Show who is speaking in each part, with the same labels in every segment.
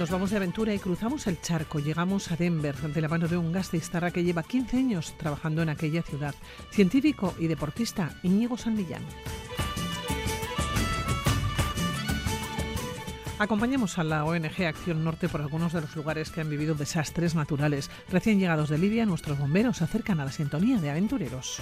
Speaker 1: Nos vamos de aventura y cruzamos el charco. Llegamos a Denver de la mano de un gastistarra que lleva 15 años trabajando en aquella ciudad. Científico y deportista Íñigo San Millán. Acompañamos a la ONG Acción Norte por algunos de los lugares que han vivido desastres naturales. Recién llegados de Libia, nuestros bomberos se acercan a la sintonía de aventureros.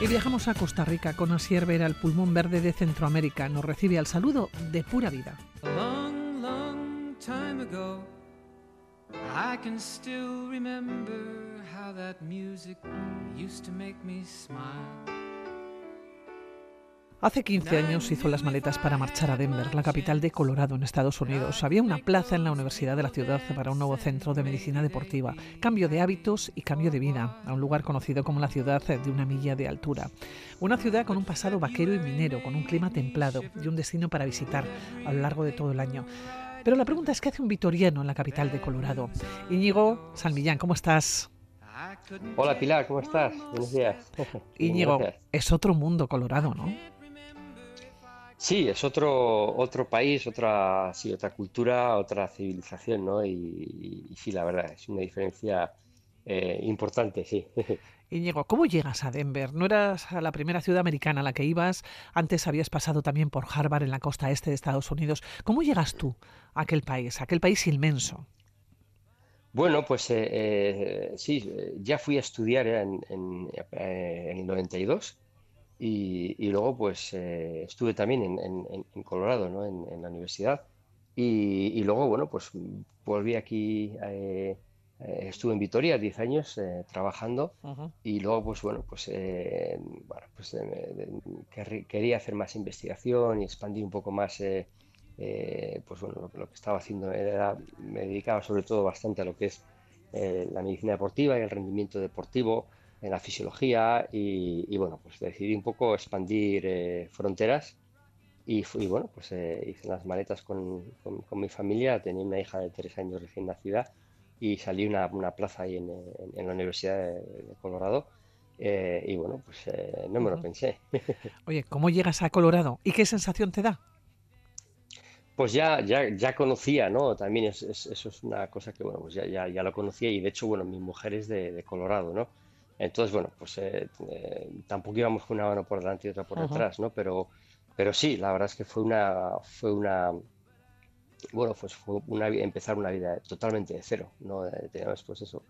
Speaker 1: Y viajamos a Costa Rica con Asier Vera, el pulmón verde de Centroamérica. Nos recibe al saludo de pura vida. I can still remember how that music used to make me smile. Hace 15 años hizo las maletas para marchar a Denver, la capital de Colorado, en Estados Unidos. Había una plaza en la Universidad de la ciudad para un nuevo centro de medicina deportiva. Cambio de hábitos y cambio de vida, a un lugar conocido como la ciudad de una milla de altura. Una ciudad con un pasado vaquero y minero, con un clima templado y un destino para visitar a lo largo de todo el año. Pero la pregunta es, ¿qué hace un vitoriano en la capital de Colorado? Íñigo Millán, ¿cómo estás?
Speaker 2: Hola Pilar, ¿cómo estás? Buenos días.
Speaker 1: Íñigo, es otro mundo Colorado, ¿no?
Speaker 2: Sí, es otro, otro país, otra, sí, otra cultura, otra civilización, ¿no? Y, sí, la verdad, es una diferencia eh, importante, sí.
Speaker 1: Íñigo, ¿cómo llegas a Denver? ¿No eras la primera ciudad americana a la que ibas? Antes habías pasado también por Harvard en la costa este de Estados Unidos. ¿Cómo llegas tú a aquel país, a aquel país inmenso?
Speaker 2: Bueno, pues eh, eh, sí, ya fui a estudiar en, en, en el 92 y, luego, pues, eh, estuve también en, Colorado, ¿no? En, la universidad. Y, luego, bueno, pues volví aquí, eh, eh, estuve en Vitoria 10 años trabajando. Y luego, pues, bueno, pues, bueno, pues quería hacer más investigación y expandir un poco más, pues, bueno, lo, que estaba haciendo era, me dedicaba sobre todo bastante a lo que es la medicina deportiva y el rendimiento deportivo en la fisiología y, bueno, pues decidí un poco expandir eh, fronteras y, fui, bueno, pues eh, hice unas maletas con, con, mi familia, tenía una hija de tres años recién nacida y salí una, una plaza ahí en, en, la Universidad de, Colorado eh, y bueno, pues no me lo pensé.
Speaker 1: Oye, ¿cómo llegas a Colorado y qué sensación te da?
Speaker 2: Pues ya, ya, ya conocía, ¿no? También es, eso es una cosa que, bueno, pues ya, ya, ya, lo conocía y de hecho, bueno, mi mujer es de, de Colorado, ¿no? Entonces, bueno, pues eh, eh, tampoco íbamos con una mano por delante y otra por detrás, ¿no? Pero, pero sí, la verdad es que fue una, fue una, bueno, pues fue una, empezar una vida totalmente de cero, ¿no? Eh, teníamos pues eso,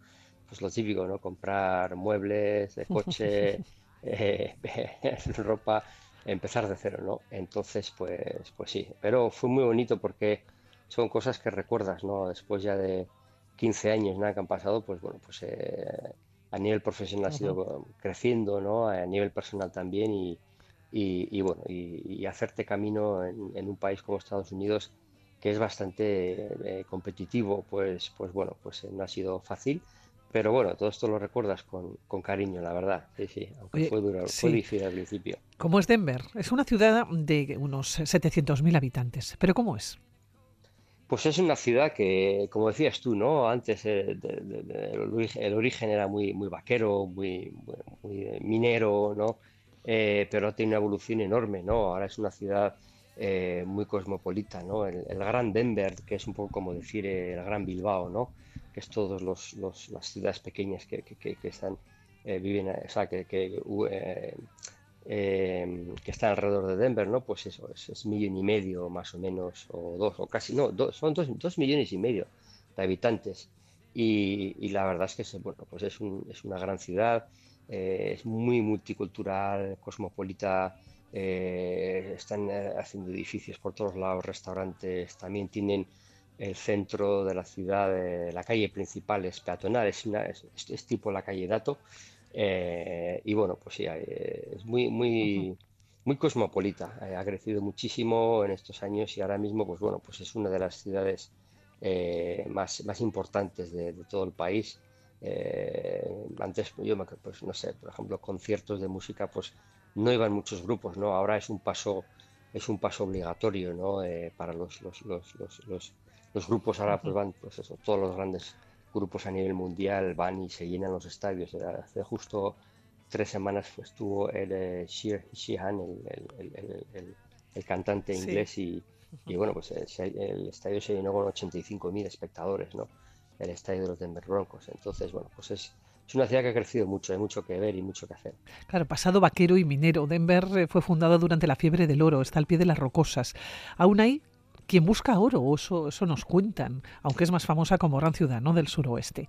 Speaker 2: pues lo típico, ¿no? Comprar muebles, de coche, ropa, empezar de cero, ¿no? Entonces, pues, pues sí, pero fue muy bonito porque son cosas que recuerdas, ¿no? Después ya de 15 años, nada que han pasado, pues bueno, pues a nivel profesional ha sido creciendo, ¿no? A nivel personal también y, y, bueno, y, hacerte camino en, un país como Estados Unidos que es bastante eh, competitivo, pues, pues bueno, pues eh, no ha sido fácil. Pero bueno, todo esto lo recuerdas con, con cariño, la verdad. Sí, sí, aunque fue duro, fue difícil al principio.
Speaker 1: ¿Cómo es Denver? Es una ciudad de unos 700.000 habitantes. ¿Pero cómo es?
Speaker 2: Pues es una ciudad que, como decías tú, ¿no? Antes eh, el origen era muy, muy vaquero, muy, muy, minero, ¿no? Eh, pero tiene una evolución enorme, ¿no? Ahora es una ciudad eh, muy cosmopolita, ¿no? El, gran Denver, que es un poco como decir el gran Bilbao, ¿no? Que es todas los, las ciudades pequeñas que, que, que, están, viven, o sea, que, eh, que está alrededor de Denver, ¿no? Pues eso, es, es, millón y medio más o menos, o dos, o casi, no, son dos, millones y medio de habitantes. Y, la verdad es que es, bueno, pues es, un, es una gran ciudad, eh, es muy multicultural, cosmopolita, eh, están haciendo edificios por todos lados, restaurantes, también tienen el centro de la ciudad, la calle principal es peatonal, es, es tipo la calle Dato, eh, y bueno, pues sí, eh, es muy, muy, muy cosmopolita. Eh, ha crecido muchísimo en estos años y ahora mismo, pues bueno, pues es una de las ciudades más, más importantes de, todo el país. antes, yo pues no sé, por ejemplo, conciertos de música, pues no iban muchos grupos, ¿no? Ahora es un paso, es un paso obligatorio, ¿no? para los, los, los, los, los grupos ahora pues van, pues eso, todos los grandes grupos a nivel mundial van y se llenan los estadios. Hace justo tres semanas estuvo el eh, Sheehan, el, el cantante inglés y, y, bueno, pues el, estadio se llenó con 85.000 espectadores, ¿no? El estadio de los Denver Broncos. Entonces, bueno, pues es, es una ciudad que ha crecido mucho, hay mucho que ver y mucho que hacer.
Speaker 1: Claro, pasado vaquero y minero, Denver eh, fue fundado durante la fiebre del oro, está al pie de las rocosas. Aún hay quien busca oro, eso, nos cuentan, aunque es más famosa como gran ciudad ¿no? del suroeste.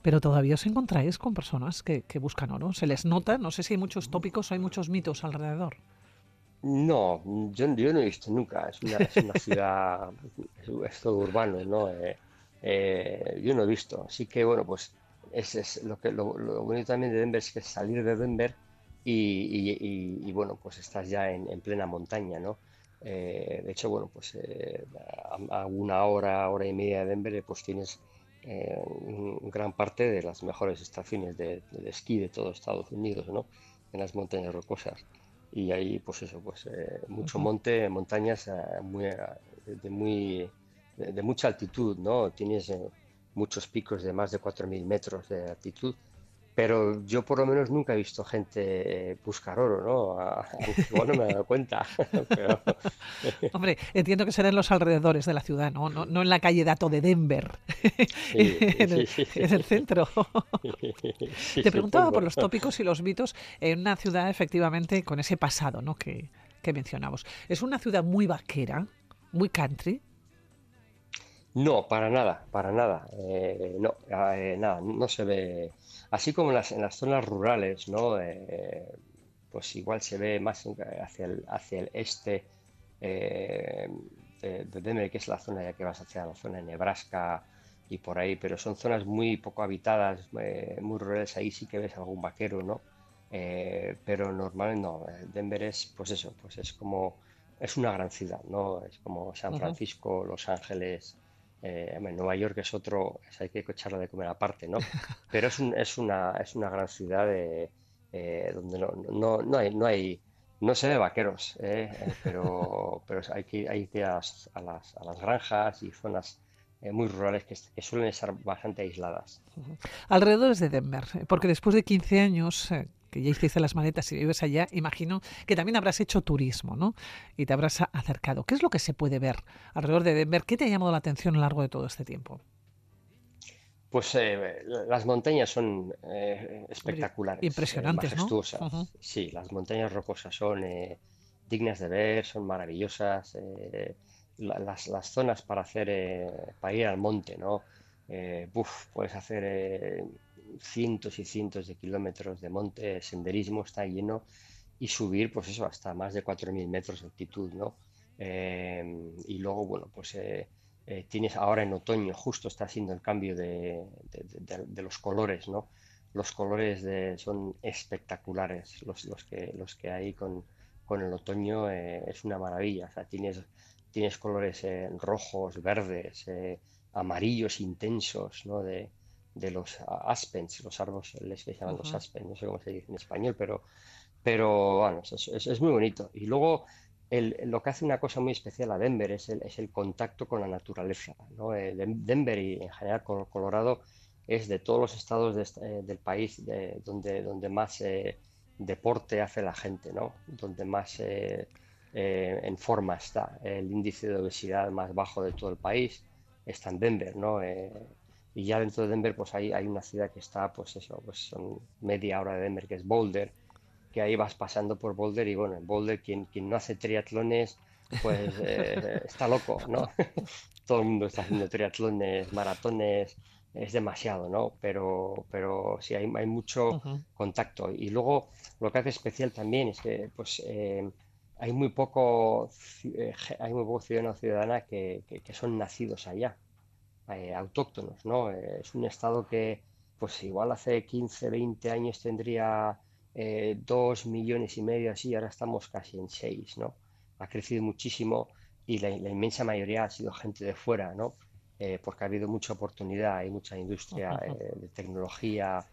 Speaker 1: Pero todavía os encontráis con personas que, buscan oro. ¿Se les nota? No sé si hay muchos tópicos o hay muchos mitos alrededor.
Speaker 2: No, yo, no he visto nunca. Es una, ciudad, es, todo urbano, ¿no? Eh, eh, yo no he visto. Así que, bueno, pues es, lo que lo, bonito también de Denver es que salir de Denver y, bueno, pues estás ya en, plena montaña, ¿no? Eh, de hecho, bueno, pues a, una hora, hora y media de Denver, pues tienes eh, gran parte de las mejores estaciones de, esquí de todo Estados Unidos, ¿no? En las montañas rocosas. Y ahí, pues eso, pues eh, mucho monte, montañas eh, muy, de, muy, de, mucha altitud, ¿no? Tienes muchos picos de más de 4.000 metros de altitud pero yo por lo menos nunca he visto gente buscar oro, ¿no? Igual no me he dado cuenta.
Speaker 1: Hombre, entiendo que será en los alrededores de la ciudad, ¿no? No, en la calle Dato de Denver, en, el, centro. Te preguntaba por los tópicos y los mitos en una ciudad efectivamente con ese pasado, ¿no? Que, que mencionamos. Es una ciudad muy vaquera, muy country,
Speaker 2: no, para nada, para nada. Eh, no, eh, nada, no se ve. Así como en las, en las zonas rurales, ¿no? Eh, pues igual se ve más hacia el, hacia el este de, Denver, que es la zona ya que vas hacia la zona de Nebraska y por ahí, pero son zonas muy poco habitadas, muy rurales. Ahí sí que ves algún vaquero, ¿no? pero normalmente no. Denver es, pues eso, pues es como es una gran ciudad, ¿no? Es como San Francisco, Los Ángeles. Eh, Nueva York es otro, hay que echarla de comer aparte, ¿no? Pero es, es, una, es una gran ciudad eh, donde no, no, no, hay, no hay, no se ve vaqueros, ¿eh? pero, pero hay que, hay que ir a las, a, las, granjas y zonas muy rurales que, que, suelen estar bastante aisladas.
Speaker 1: Alrededor de Denver, porque después de 15 años que ya hiciste las maletas y vives allá, imagino que también habrás hecho turismo, ¿no? Y te habrás acercado. ¿Qué es lo que se puede ver alrededor de Denver? ¿Qué te ha llamado la atención a lo largo de todo este tiempo?
Speaker 2: Pues eh, las montañas son eh, espectaculares.
Speaker 1: Impresionantes,
Speaker 2: majestuosas. ¿no? Sí, las montañas rocosas son eh, dignas de ver, son maravillosas. las, las, zonas para hacer, para ir al monte, ¿no? puedes hacer cientos y cientos de kilómetros de monte, senderismo, está lleno y subir, pues eso, hasta más de 4.000 metros de altitud, ¿no? Em, y luego, bueno, pues eh, eh, tienes ahora en otoño, justo está haciendo el cambio de, los colores, ¿no? Los colores son espectaculares, los, los, que, los que hay con, con el otoño eh, es una maravilla, o sea, tienes, tienes colores rojos, verdes, amarillos intensos, ¿no? De, de los aspens, los árboles que se llaman los aspens, no sé cómo se dice en español, pero, pero bueno, es, es, muy bonito. Y luego el, lo que hace una cosa muy especial a Denver es el, es el contacto con la naturaleza. ¿no? Eh, Denver y en general Colorado es de todos los estados eh, del país de, donde, donde más eh, deporte hace la gente, ¿no? donde más en forma está. El índice de obesidad más bajo de todo el país está en Denver. ¿no? Y ya dentro de Denver, pues hay, hay una ciudad que está, pues eso, pues son media hora de Denver, que es Boulder, que ahí vas pasando por Boulder y bueno, en Boulder quien, quien no hace triatlones, pues eh, está loco, ¿no? Todo el mundo está haciendo triatlones, maratones, es demasiado, ¿no? Pero, pero sí, hay, hay mucho contacto. Y luego lo que hace especial también es que pues eh, hay muy poco eh, hay muy poco ciudadano ciudadana que, que son nacidos allá. Eh, autóctonos, ¿no? Eh, es un estado que, pues igual hace 15, 20 años tendría eh, dos millones y medio así, ahora estamos casi en seis, ¿no? Ha crecido muchísimo y la, inmensa mayoría ha sido gente de fuera, ¿no? porque ha habido mucha oportunidad, hay mucha industria de tecnología,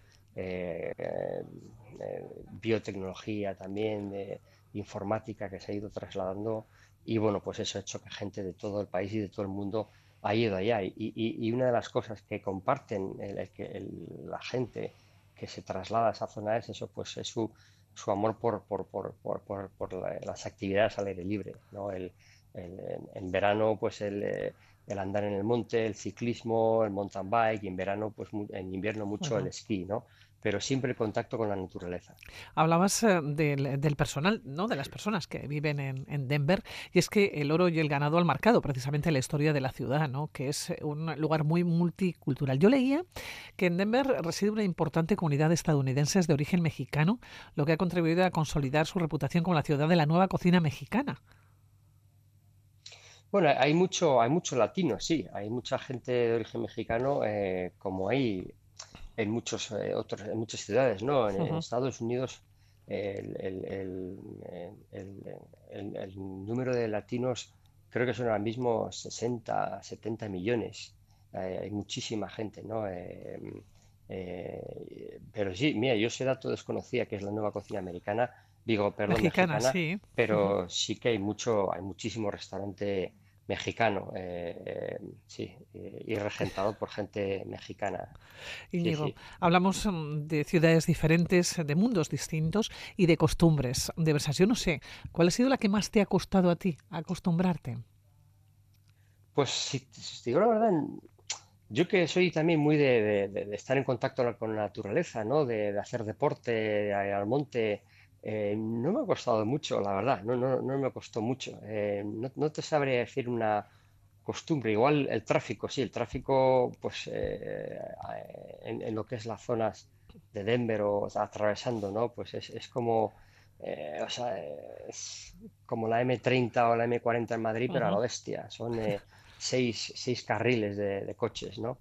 Speaker 2: biotecnología también, de informática que se ha ido trasladando y bueno, pues eso ha hecho que gente de todo el país y de todo el mundo ha ido allá. Y, y, una de las cosas que comparten el, la gente que se traslada a esa zona es eso, pues es su, su amor por, por, por, por las actividades al aire libre, ¿no? El, en verano, pues el, el, andar en el monte, el ciclismo, el mountain bike, y en verano, pues en invierno mucho el esquí, ¿no? Pero siempre el contacto con la naturaleza.
Speaker 1: Hablabas eh, del, personal, ¿no? de las personas que viven en, Denver, y es que el oro y el ganado han marcado precisamente la historia de la ciudad, ¿no? que es un lugar muy multicultural. Yo leía que en Denver reside una importante comunidad de estadounidenses de origen mexicano, lo que ha contribuido a consolidar su reputación como la ciudad de la nueva cocina mexicana.
Speaker 2: Bueno, hay mucho, hay mucho latino, sí, hay mucha gente de origen mexicano, eh, como hay en muchos eh, otros, en muchas ciudades, ¿no? En, Estados Unidos el, número de latinos creo que son ahora mismo 60, 70 millones. Eh, hay muchísima gente, ¿no? pero sí, mira, yo ese dato desconocía que es la nueva cocina americana, digo, perdón, mexicana, sí. pero sí que hay mucho, hay muchísimo restaurante mexicano, eh, sí, y regentado por gente mexicana.
Speaker 1: Íñigo, hablamos mm, de ciudades diferentes, de mundos distintos y de costumbres diversas. Yo no sé, ¿cuál ha sido la que más te ha costado a ti acostumbrarte?
Speaker 2: Pues si, te digo la verdad, yo que soy también muy de, estar en contacto con la naturaleza, ¿no? de, hacer deporte, al monte, eh, no me ha costado mucho, la verdad, no, no, no me costó mucho. Eh, no, te sabría decir una costumbre. Igual el tráfico, sí, el tráfico, pues eh, en, lo que es las zonas de Denver o, atravesando, ¿no? Pues es, como, o sea, es como la M30 o la M40 en Madrid, pero a la bestia. Son seis, carriles de coches, ¿no?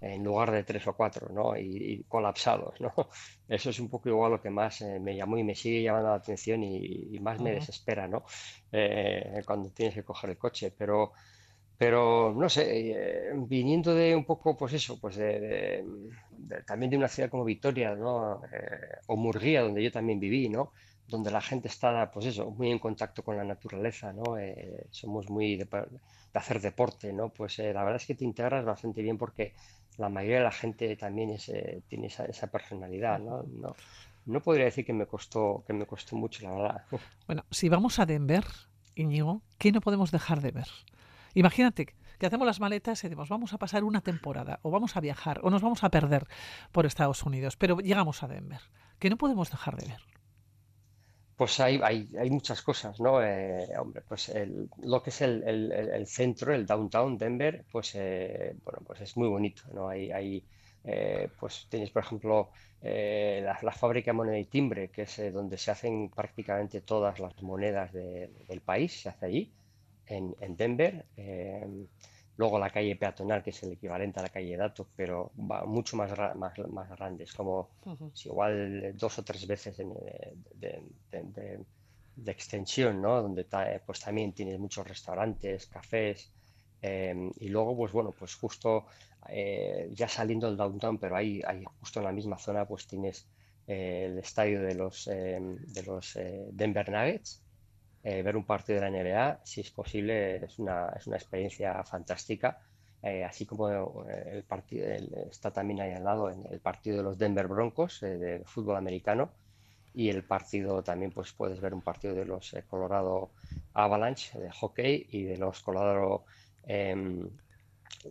Speaker 2: En lugar de tres o cuatro, ¿no? Y, colapsados, ¿no? Eso es un poco igual lo que más eh, me llamó y me sigue llamando la atención y, más me desespera, ¿no? Eh, cuando tienes que coger el coche, pero, pero no sé, eh, viniendo de un poco, pues eso, pues de, también de una ciudad como Vitoria, ¿no? o Murguía, donde yo también viví, ¿no? Donde la gente está, pues eso, muy en contacto con la naturaleza, ¿no? somos muy de, hacer deporte, ¿no? Pues la verdad es que te integras bastante bien porque la mayoría de la gente también eh, tiene esa, personalidad, ¿no? ¿no? podría decir que me costó, que me costó mucho, la verdad.
Speaker 1: Bueno, si vamos a Denver, Íñigo, ¿qué no podemos dejar de ver? Imagínate que hacemos las maletas y decimos, vamos a pasar una temporada, o vamos a viajar, o nos vamos a perder por Estados Unidos, pero llegamos a Denver. ¿Qué no podemos dejar de ver?
Speaker 2: Pues hay, hay, hay, muchas cosas, ¿no? Eh, hombre, pues lo que es el, el, centro, el downtown Denver, pues eh, bueno, pues es muy bonito, ¿no? Hay, eh, pues tienes, por ejemplo, la, fábrica de moneda y timbre, que es donde se hacen prácticamente todas las monedas del país, se hace allí, en, en Denver. Luego la calle peatonal, que es el equivalente a la calle Dato, pero va mucho más, más, más grande. Es como igual dos o tres veces de, extensión, ¿no? Donde pues también tienes muchos restaurantes, cafés. Em, y luego, pues bueno, pues justo eh, ya saliendo del downtown, pero ahí, ahí justo en la misma zona, pues tienes eh, el estadio de los, em, de los eh, Denver Nuggets eh, ver un partido de la NBA, si es posible, es una, es una experiencia fantástica. Eh, así como eh, el partido está también ahí al lado en el partido de los Denver Broncos de fútbol americano y el partido también pues puedes ver un partido de los Colorado Avalanche de hockey y de los Colorado em,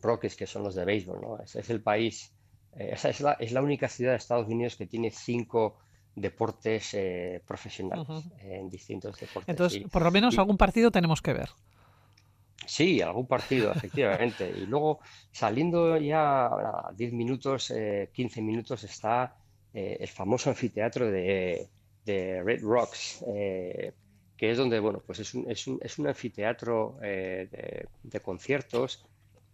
Speaker 2: Rockies que son los de béisbol. ¿no? Es, es el país, esa es la, es la única ciudad de Estados Unidos que tiene cinco deportes eh, profesionales, en distintos deportes.
Speaker 1: Entonces, por lo menos algún partido tenemos que ver.
Speaker 2: Sí, algún partido, efectivamente. y luego, saliendo ya a 10 minutos, 15 eh, minutos, está eh, el famoso anfiteatro de, Red Rocks, que es donde, bueno, pues es un, es un, es un anfiteatro de, conciertos,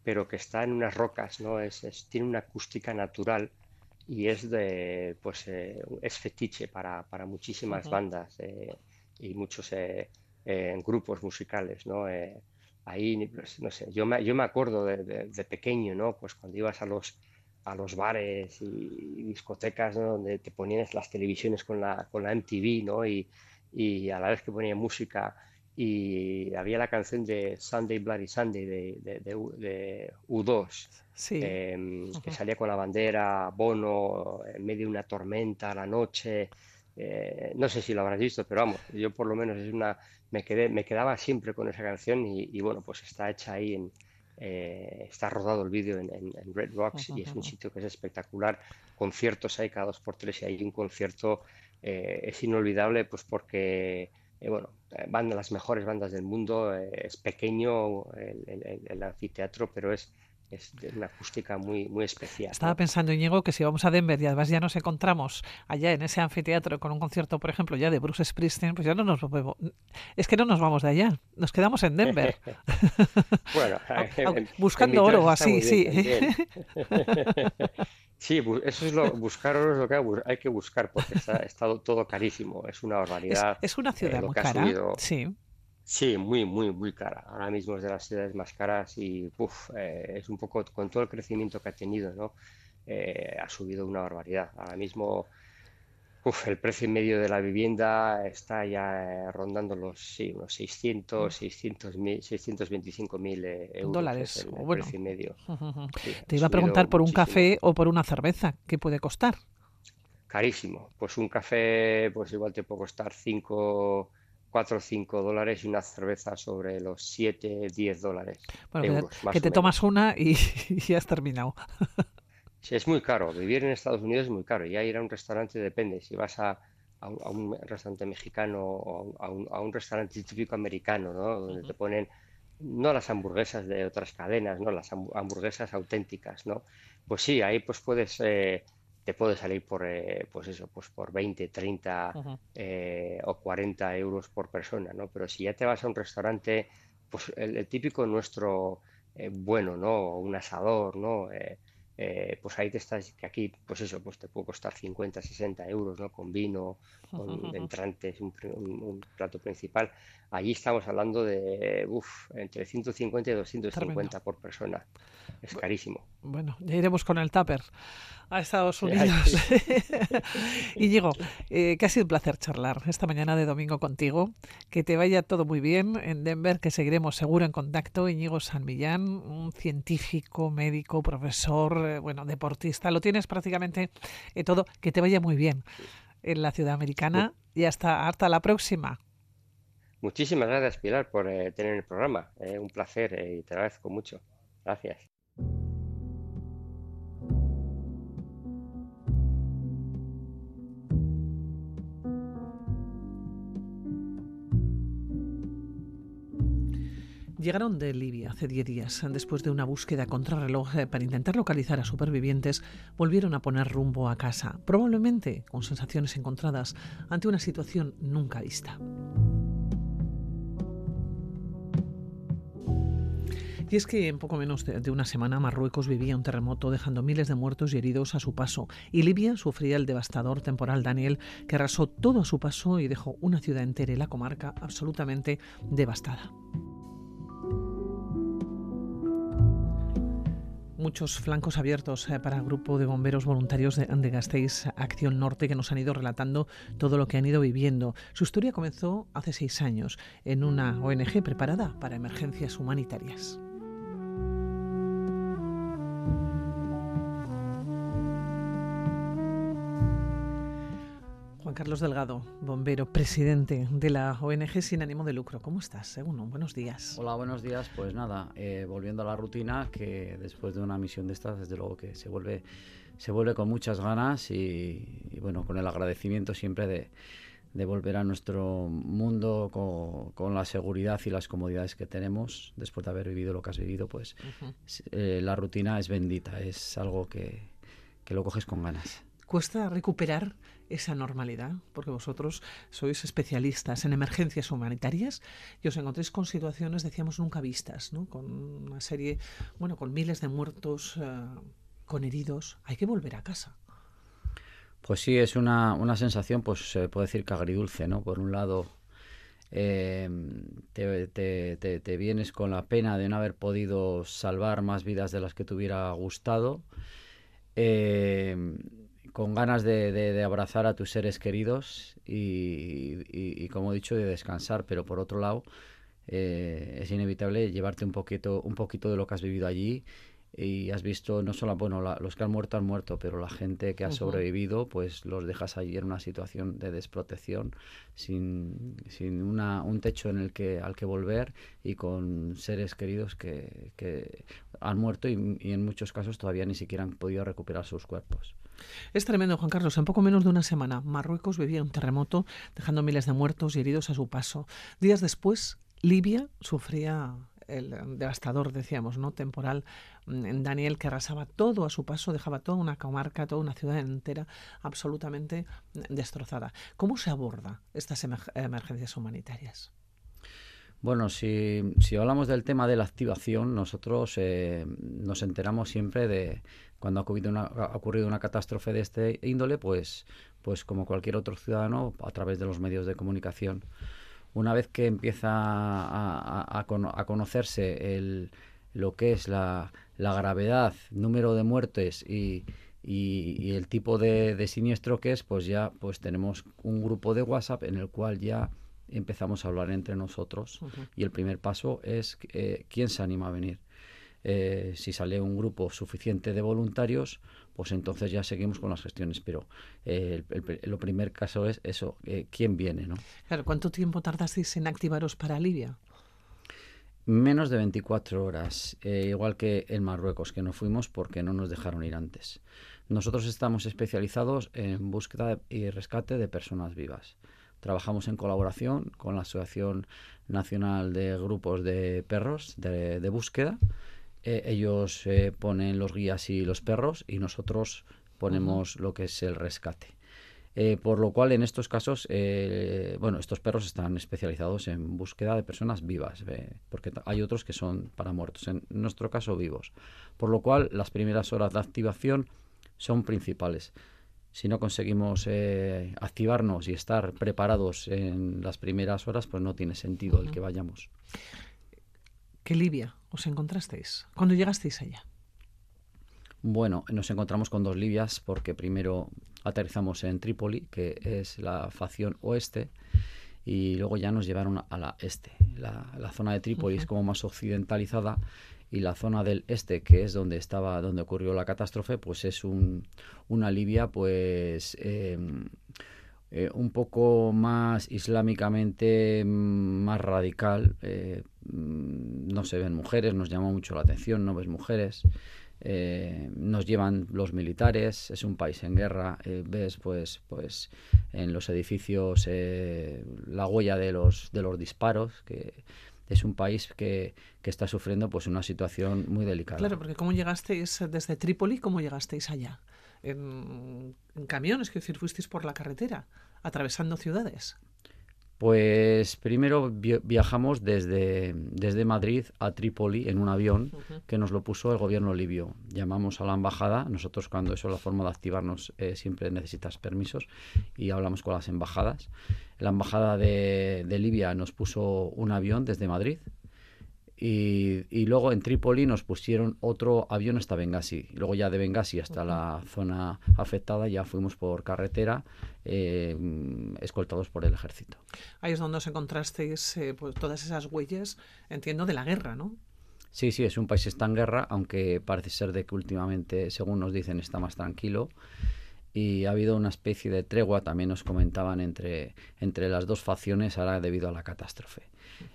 Speaker 2: pero que está en unas rocas, ¿no? Es, tiene una acústica natural y es de pues eh, es fetiche para, para muchísimas bandas eh, y muchos eh, grupos musicales no ahí pues, no sé yo me, yo me acuerdo de, pequeño no pues cuando ibas a los a los bares y, discotecas donde te ponían las televisiones con la con la MTV no y, y a la vez que ponían música y había la canción de Sunday Bloody Sunday de, de, U2, em, que salía con la bandera, Bono, en medio de una tormenta a la noche, eh, no sé si lo habrás visto, pero vamos, yo por lo menos es una, me quedé, me quedaba siempre con esa canción y, bueno, pues está hecha ahí en, eh, está rodado el vídeo en, Red Rocks y es un sitio que es espectacular. Conciertos hay cada dos por tres y hay un concierto eh, es inolvidable, pues porque bueno, van de las mejores bandas del mundo. es pequeño el, anfiteatro, pero es es una acústica muy, muy especial.
Speaker 1: Estaba pensando, Íñigo, que si vamos a Denver y además ya nos encontramos allá en ese anfiteatro con un concierto, por ejemplo, ya de Bruce Springsteen, pues ya no nos es que no nos vamos de allá, nos quedamos en Denver.
Speaker 2: bueno,
Speaker 1: buscando oro así, sí.
Speaker 2: sí, eso es lo, buscar oro es lo que hay que buscar porque está, está todo carísimo, es una barbaridad.
Speaker 1: Es, una ciudad eh, muy cara, sí.
Speaker 2: Sí, muy, muy, muy cara. Ahora mismo es de las ciudades más caras y eh, es un poco, con todo el crecimiento que ha tenido, ¿no? Eh, ha subido una barbaridad. Ahora mismo el precio medio de la vivienda está ya eh, rondando los sí, unos 600, 600 mil, 625 mil euros.
Speaker 1: Dólares,
Speaker 2: el,
Speaker 1: bueno.
Speaker 2: precio medio.
Speaker 1: Te iba a preguntar por un café o por una cerveza, ¿qué puede costar?
Speaker 2: Carísimo. Pues un café, pues igual te puede costar 5 4 o 5 dólares y una cerveza sobre los 7, 10 dólares.
Speaker 1: Bueno, que te tomas una y, ya has terminado.
Speaker 2: Sí, es muy caro. Vivir en Estados Unidos es muy caro. Ya ir a un restaurante depende. Si vas a, un, restaurante mexicano o a un, restaurante típico americano, ¿no? Donde te ponen no las hamburguesas de otras cadenas, no las hamburguesas auténticas, ¿no? Pues sí, ahí pues puedes eh, te puede salir por, eh, pues eso, pues por 20, 30 eh, o 40 euros por persona, ¿no? Pero si ya te vas a un restaurante, pues el, típico nuestro eh, bueno, ¿no? Un asador, ¿no? Pues ahí te estás, que aquí, pues eso, pues te puede costar 50, 60 euros, ¿no? Con vino, con entrantes, un, un, plato principal. Allí estamos hablando de, uff, entre 150 y 250 por persona. Es carísimo.
Speaker 1: Bueno, ya iremos con el tupper a Estados Unidos. y digo, eh, que ha sido un placer charlar esta mañana de domingo contigo. Que te vaya todo muy bien en Denver, que seguiremos seguro en contacto. Íñigo San Millán, un científico, médico, profesor, eh, bueno, deportista. Lo tienes prácticamente eh, todo. Que te vaya muy bien en la ciudad americana. Y hasta, hasta la próxima.
Speaker 2: Muchísimas gracias, Pilar, por tener el programa. un placer y te agradezco mucho. Gracias.
Speaker 1: Llegaron de Libia hace 10 días. Después de una búsqueda contrarreloj eh, para intentar localizar a supervivientes, volvieron a poner rumbo a casa, probablemente con sensaciones encontradas ante una situación nunca vista. Y es que en poco menos de una semana Marruecos vivía un terremoto dejando miles de muertos y heridos a su paso. Y Libia sufría el devastador temporal Daniel que arrasó todo a su paso y dejó una ciudad entera y la comarca absolutamente devastada. Muchos flancos abiertos eh, para el grupo de bomberos voluntarios de, de Gasteiz Acción Norte que nos han ido relatando todo lo que han ido viviendo. Su historia comenzó hace seis años en una ONG preparada para emergencias humanitarias. Carlos Delgado, bombero, presidente de la ONG sin ánimo de lucro. ¿Cómo estás, Segundo? Buenos días.
Speaker 3: Hola, buenos días. Pues nada, eh, volviendo a la rutina, que después de una misión de estas, desde luego que se vuelve, se vuelve con muchas ganas y, bueno, con el agradecimiento siempre de, volver a nuestro mundo con, la seguridad y las comodidades que tenemos después de haber vivido lo que has vivido, pues eh, la rutina es bendita, es algo que, que lo coges con ganas.
Speaker 1: ¿Cuesta recuperar esa normalidad? Porque vosotros sois especialistas en emergencias humanitarias y os encontréis con situaciones, decíamos, nunca vistas, ¿no? Con una serie, bueno, con miles de muertos, eh, con heridos. Hay que volver a casa.
Speaker 3: Pues sí, es una, una sensación, pues se puede decir que agridulce, ¿no? Por un lado, eh, te, te, te, vienes con la pena de no haber podido salvar más vidas de las que te hubiera gustado. Eh, con ganas de, abrazar a tus seres queridos y, como he dicho, de descansar, pero por otro lado, eh, es inevitable llevarte un poquito, un poquito de lo que has vivido allí. Y has visto no solo bueno los que han muerto han muerto pero la gente que ha sobrevivido pues los dejas allí en una situación de desprotección sin, sin una, un techo en el que al que volver y con seres queridos que, que han muerto y, y, en muchos casos todavía ni siquiera han podido recuperar sus cuerpos
Speaker 1: es tremendo Juan Carlos en poco menos de una semana Marruecos vivía un terremoto dejando miles de muertos y heridos a su paso días después Libia sufría el devastador, decíamos, ¿no? temporal mm, Daniel, que arrasaba todo a su paso, dejaba toda una comarca, toda una ciudad entera absolutamente mm, destrozada. ¿Cómo se aborda estas emergencias humanitarias?
Speaker 3: Bueno, si, si, hablamos del tema de la activación, nosotros eh, nos enteramos siempre de cuando ha ocurrido, una, ha ocurrido una catástrofe de este índole, pues, pues como cualquier otro ciudadano, a través de los medios de comunicación. Una vez que empieza a, conocerse el, lo que es la, gravedad, número de muertes y, el tipo de, siniestro que es, pues ya pues tenemos un grupo de WhatsApp en el cual ya empezamos a hablar entre nosotros y el primer paso es eh, quién se anima a venir. Eh, si sale un grupo suficiente de voluntarios, pues entonces ya seguimos con las gestiones. Pero eh, el, lo primer caso es eso, eh, ¿quién viene? ¿no?
Speaker 1: Claro, ¿cuánto tiempo tardasteis en activaros para Libia?
Speaker 3: Menos de 24 horas, igual que en Marruecos, que no fuimos porque no nos dejaron ir antes. Nosotros estamos especializados en búsqueda y rescate de personas vivas. Trabajamos en colaboración con la Asociación Nacional de Grupos de Perros de, de Búsqueda eh, ellos eh, ponen los guías y los perros y nosotros ponemos lo que es el rescate. Eh, por lo cual, en estos casos, bueno, estos perros están especializados en búsqueda de personas vivas, porque hay otros que son para muertos, en nuestro caso vivos. Por lo cual, las primeras horas de activación son principales. Si no conseguimos activarnos y estar preparados en las primeras horas, pues no tiene sentido el que vayamos.
Speaker 1: ¿Qué Libia os encontrasteis cuando llegasteis allá?
Speaker 3: Bueno, nos encontramos con dos Libias porque primero aterrizamos en Trípoli, que es la facción oeste, y luego ya nos llevaron a la este. La, zona de Trípoli es como más occidentalizada y la zona del este, que es donde estaba, donde ocurrió la catástrofe, pues es un, una Libia, pues em, eh, un poco más islámicamente mm, más radical. Eh, mm, no se ven mujeres, nos llama mucho la atención, no ves mujeres. Eh, nos llevan los militares, es un país en guerra, ves pues, pues en los edificios la huella de los, de los disparos, que es un país que, está sufriendo pues una situación muy delicada.
Speaker 1: Claro, porque ¿cómo llegasteis desde Trípoli? ¿Cómo llegasteis allá? en, camiones, que decir, fuisteis por la carretera, atravesando ciudades.
Speaker 3: Pues primero viajamos desde, desde Madrid a Trípoli en un avión que nos lo puso el gobierno libio. Llamamos a la embajada, nosotros cuando eso es la forma de activarnos eh, siempre necesitas permisos y hablamos con las embajadas. La embajada de, de Libia nos puso un avión desde Madrid y, luego en Trípoli nos pusieron otro avión hasta Benghazi. Luego ya de Benghazi hasta la zona afectada ya fuimos por carretera eh, escoltados por el ejército.
Speaker 1: Ahí es donde os encontrasteis eh, pues, todas esas huellas, entiendo, de la guerra, ¿no?
Speaker 3: Sí, sí, es un país que está en guerra, aunque parece ser de que últimamente, según nos dicen, está más tranquilo. Y ha habido una especie de tregua, también nos comentaban, entre, entre las dos facciones ahora debido a la catástrofe.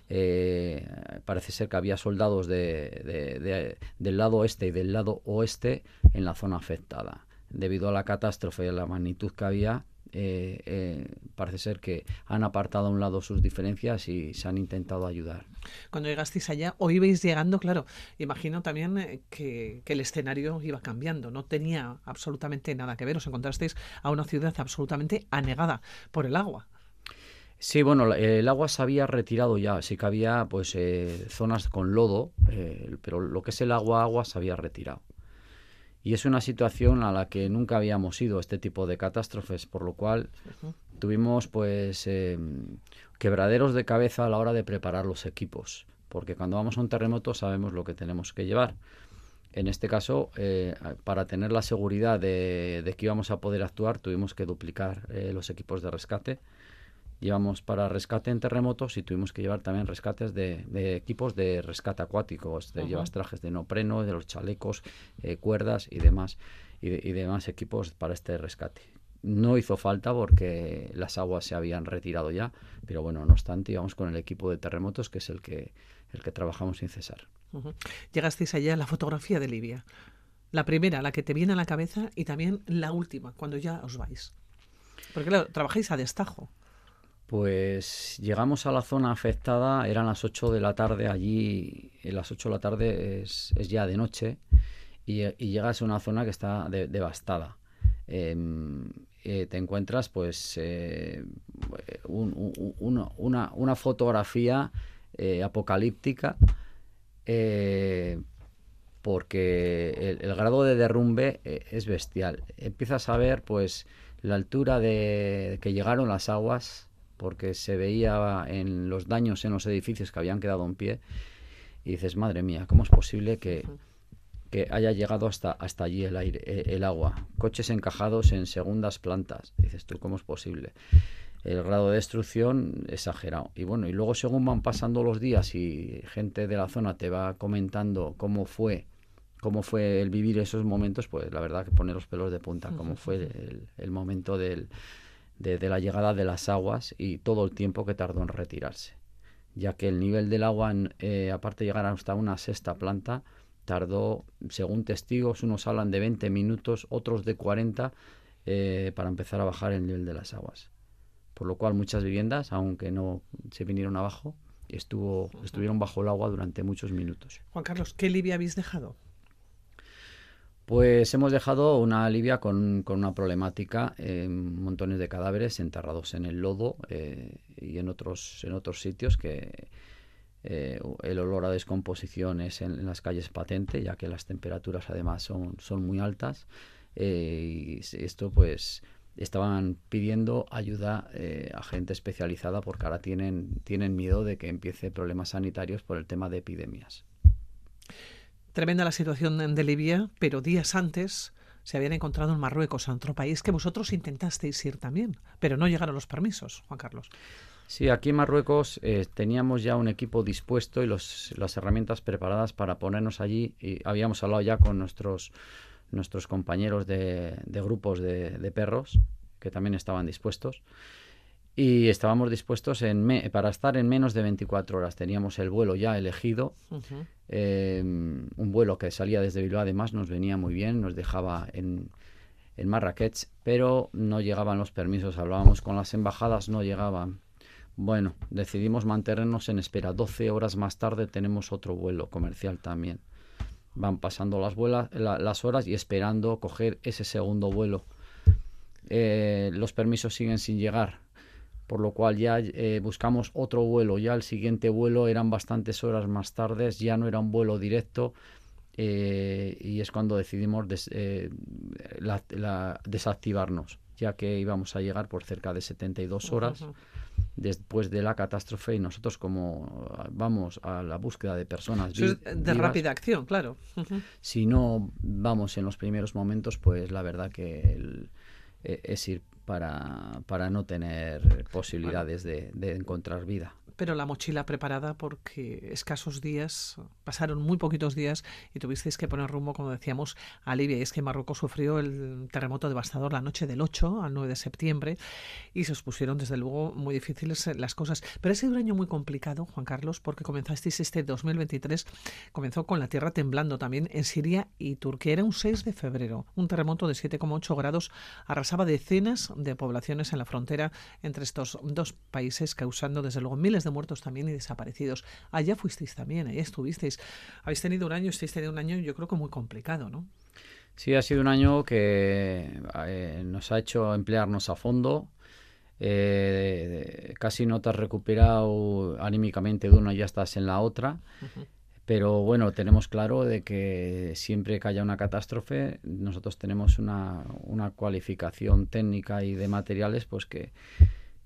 Speaker 3: Eh, parece ser que había soldados de, del lado este y del lado oeste en la zona afectada. Debido a la catástrofe y a la magnitud que había, eh, eh, parece ser que han apartado a un lado sus diferencias y se han intentado ayudar.
Speaker 1: Cuando llegasteis allá o ibais llegando, claro, imagino también que, que, el escenario iba cambiando, no tenía absolutamente nada que ver, os encontrasteis a una ciudad absolutamente anegada por el agua.
Speaker 3: Sí, bueno, el agua se había retirado ya, sí que había pues eh, zonas con lodo, eh, pero lo que es el agua, agua se había retirado. Y es una situación a la que nunca habíamos ido, este tipo de catástrofes, por lo cual tuvimos pues quebraderos de cabeza a la hora de preparar los equipos, porque cuando vamos a un terremoto sabemos lo que tenemos que llevar. En este caso, eh, para tener la seguridad de, que íbamos a poder actuar, tuvimos que duplicar los equipos de rescate llevamos para rescate en terremotos y tuvimos que llevar también rescates de, equipos de rescate acuático. Llevas trajes de nopreno, de los chalecos, eh, cuerdas y demás, y, demás equipos para este rescate. No hizo falta porque las aguas se habían retirado ya, pero bueno, no obstante, íbamos con el equipo de terremotos, que es el que, el que trabajamos sin cesar.
Speaker 1: Llegasteis allá a la fotografía de Libia. La primera, la que te viene a la cabeza, y también la última, cuando ya os vais. Porque claro, trabajáis a destajo.
Speaker 3: Pues llegamos a la zona afectada, eran las 8 de la tarde, allí en las 8 de la tarde es, ya de noche y, llegas a una zona que está devastada. Em, eh, te encuentras pues eh, una, fotografía eh, apocalíptica porque el, el, grado de derrumbe es bestial. Empiezas a ver pues la altura de que llegaron las aguas porque se veía en los daños en los edificios que habían quedado en pie y dices, madre mía, ¿cómo es posible que, haya llegado hasta, hasta allí el, aire, e, el agua? Coches encajados en segundas plantas. Dices tú, ¿cómo es posible? El grado de destrucción exagerado. Y bueno, y luego según van pasando los días y gente de la zona te va comentando cómo fue cómo fue el vivir esos momentos, pues la verdad que pone los pelos de punta, cómo fue el momento de, la llegada de las aguas y todo el tiempo que tardó en retirarse, ya que el nivel del agua, eh, aparte de llegar hasta una sexta planta, tardó, según testigos, unos hablan de 20 minutos, otros de 40, eh, para empezar a bajar el nivel de las aguas. Por lo cual muchas viviendas, aunque no se vinieron abajo, estuvo, estuvieron bajo el agua durante muchos minutos.
Speaker 1: Juan Carlos, ¿qué Libia habéis dejado?
Speaker 3: Pues hemos dejado una Libia con, una problemática, eh, montones de cadáveres enterrados en el lodo eh, y en otros, en otros sitios que eh, el olor a descomposición es en, las calles patente, ya que las temperaturas además son, son muy altas. y esto pues estaban pidiendo ayuda a gente especializada porque ahora tienen, tienen miedo de que empiece problemas sanitarios por el tema de epidemias.
Speaker 1: Tremenda la situación de Libia, pero días antes se habían encontrado en Marruecos, otro país que vosotros intentasteis ir también, pero no llegaron los permisos, Juan Carlos.
Speaker 3: Sí, aquí en Marruecos eh, teníamos ya un equipo dispuesto y los, las herramientas preparadas para ponernos allí y habíamos hablado ya con nuestros, nuestros compañeros de, grupos de, de, perros que también estaban dispuestos y estábamos dispuestos en para estar en menos de 24 horas. Teníamos el vuelo ya elegido, em, un vuelo que salía desde Bilbao, además nos venía muy bien, nos dejaba en, en Marrakech, pero no llegaban los permisos. Hablábamos con las embajadas, no llegaban. Bueno, decidimos mantenernos en espera. 12 horas más tarde tenemos otro vuelo comercial también. Van pasando las, las horas y esperando coger ese segundo vuelo. Eh, los permisos siguen sin llegar por lo cual ya eh, buscamos otro vuelo. Ya el siguiente vuelo eran bastantes horas más tarde, ya no era un vuelo directo eh, y es cuando decidimos desactivarnos, ya que íbamos a llegar por cerca de 72 horas. Después de la catástrofe y nosotros como vamos a la búsqueda de personas
Speaker 1: de rápida acción claro.
Speaker 3: Si no vamos en los primeros momentos pues la verdad que es ir para, para no tener posibilidades de, de encontrar vida
Speaker 1: pero la mochila preparada porque escasos días, pasaron muy poquitos días y tuvisteis que poner rumbo, como decíamos, a Libia. Y es que Marruecos sufrió el terremoto devastador la noche del 8 al 9 de septiembre y se os pusieron, desde luego, muy difíciles eh, las cosas. Pero ha sido un año muy complicado, Juan Carlos, porque comenzasteis este 2023, comenzó con la tierra temblando también en Siria y Turquía. Era un 6 de febrero. Un terremoto de 7,8 grados arrasaba decenas de poblaciones en la frontera entre estos dos países, causando, desde luego, miles de muertos también y desaparecidos. Allá fuisteis también, allá estuvisteis. Habéis tenido un año, estáis teniendo un año yo creo que muy complicado, ¿no?
Speaker 3: Sí, ha sido un año que eh, nos ha hecho emplearnos a fondo. Eh, casi no te has recuperado anímicamente de una y ya estás en la otra. Pero bueno, tenemos claro de que siempre que haya una catástrofe, nosotros tenemos una, una cualificación técnica y de materiales pues que,